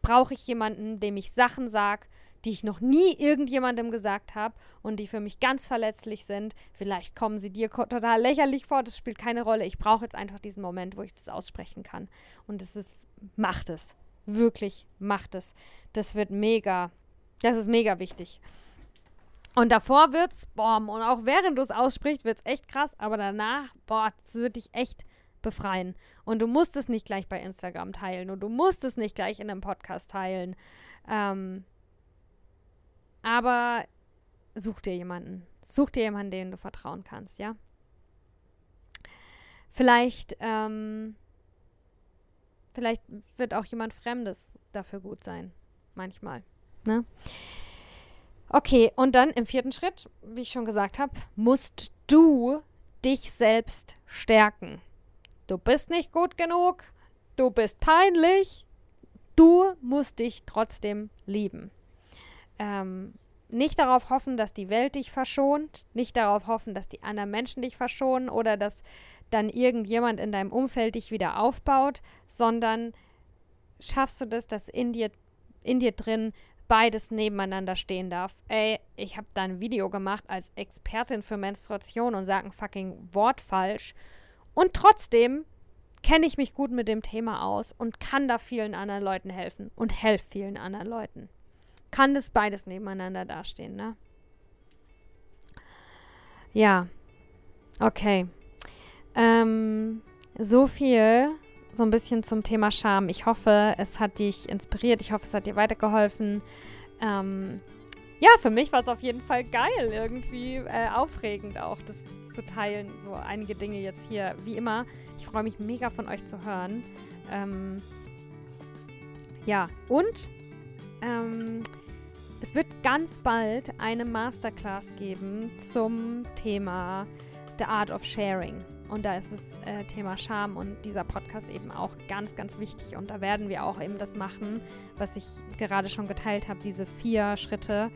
Speaker 1: brauche ich jemanden, dem ich Sachen sage, die ich noch nie irgendjemandem gesagt habe und die für mich ganz verletzlich sind. Vielleicht kommen sie dir total lächerlich vor, das spielt keine Rolle. Ich brauche jetzt einfach diesen Moment, wo ich das aussprechen kann. Und es ist, macht es. Wirklich, macht es. Das wird mega. Das ist mega wichtig. Und davor wird's, boah, und auch während du es aussprichst, wird's echt krass, aber danach, boah, das wird dich echt befreien. Und du musst es nicht gleich bei Instagram teilen und du musst es nicht gleich in einem Podcast teilen. Ähm, aber such dir jemanden. Such dir jemanden, dem du vertrauen kannst, ja? Vielleicht, ähm, Vielleicht wird auch jemand Fremdes dafür gut sein. Manchmal. Ne? Okay, und dann im vierten Schritt, wie ich schon gesagt habe, musst du dich selbst stärken. Du bist nicht gut genug, du bist peinlich, du musst dich trotzdem lieben. Ähm, nicht darauf hoffen, dass die Welt dich verschont, nicht darauf hoffen, dass die anderen Menschen dich verschonen oder dass dann irgendjemand in deinem Umfeld dich wieder aufbaut, sondern schaffst du das, dass in dir, in dir drin beides nebeneinander stehen darf. Ey, ich habe da ein Video gemacht als Expertin für Menstruation und sage ein fucking Wort falsch. Und trotzdem kenne ich mich gut mit dem Thema aus und kann da vielen anderen Leuten helfen und helfe vielen anderen Leuten. Kann das beides nebeneinander dastehen, ne? Ja. Okay. Ähm, so viel, so ein bisschen zum Thema Scham. Ich hoffe, es hat dich inspiriert. Ich hoffe, es hat dir weitergeholfen. Ähm, ja, für mich war es auf jeden Fall geil, irgendwie äh, aufregend auch, das zu teilen. So einige Dinge jetzt hier. Wie immer, ich freue mich mega von euch zu hören. Ähm, ja, und ähm, es wird ganz bald eine Masterclass geben zum Thema The Art of Sharing. Und da ist das äh, Thema Scham und dieser Podcast eben auch ganz, ganz wichtig. Und da werden wir auch eben das machen, was ich gerade schon geteilt habe, diese vier Schritte.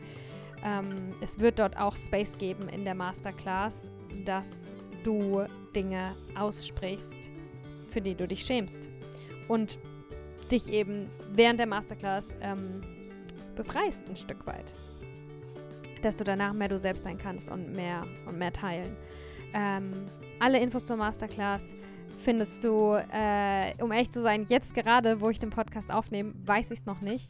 Speaker 1: Ähm, es wird dort auch Space geben in der Masterclass, dass du Dinge aussprichst, für die du dich schämst. Und dich eben während der Masterclass ähm, befreist ein Stück weit. Dass du danach mehr du selbst sein kannst und mehr und mehr teilen. Ähm, alle Infos zur Masterclass findest du, äh, um echt zu sein, jetzt gerade, wo ich den Podcast aufnehme, weiß ich es noch nicht.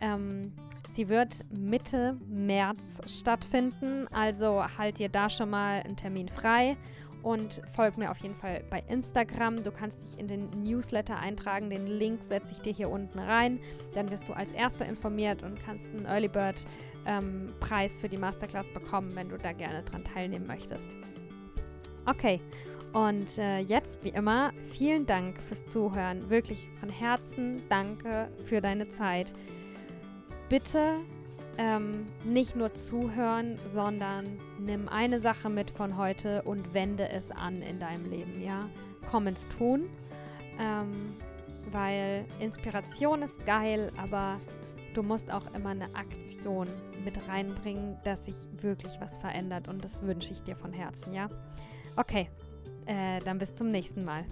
Speaker 1: Ähm, sie wird Mitte März stattfinden, also halt dir da schon mal einen Termin frei und folg mir auf jeden Fall bei Instagram. Du kannst dich in den Newsletter eintragen. Den Link setze ich dir hier unten rein. Dann wirst du als Erster informiert und kannst einen Early Bird ähm, Preis für die Masterclass bekommen, wenn du da gerne dran teilnehmen möchtest. Okay, und äh, jetzt wie immer vielen Dank fürs Zuhören. Wirklich von Herzen danke für deine Zeit. Bitte ähm, nicht nur zuhören, sondern nimm eine Sache mit von heute und wende es an in deinem Leben, ja? Komm ins Tun, ähm, weil Inspiration ist geil, aber du musst auch immer eine Aktion mit reinbringen, dass sich wirklich was verändert und das wünsche ich dir von Herzen, ja? Okay, äh, dann bis zum nächsten Mal.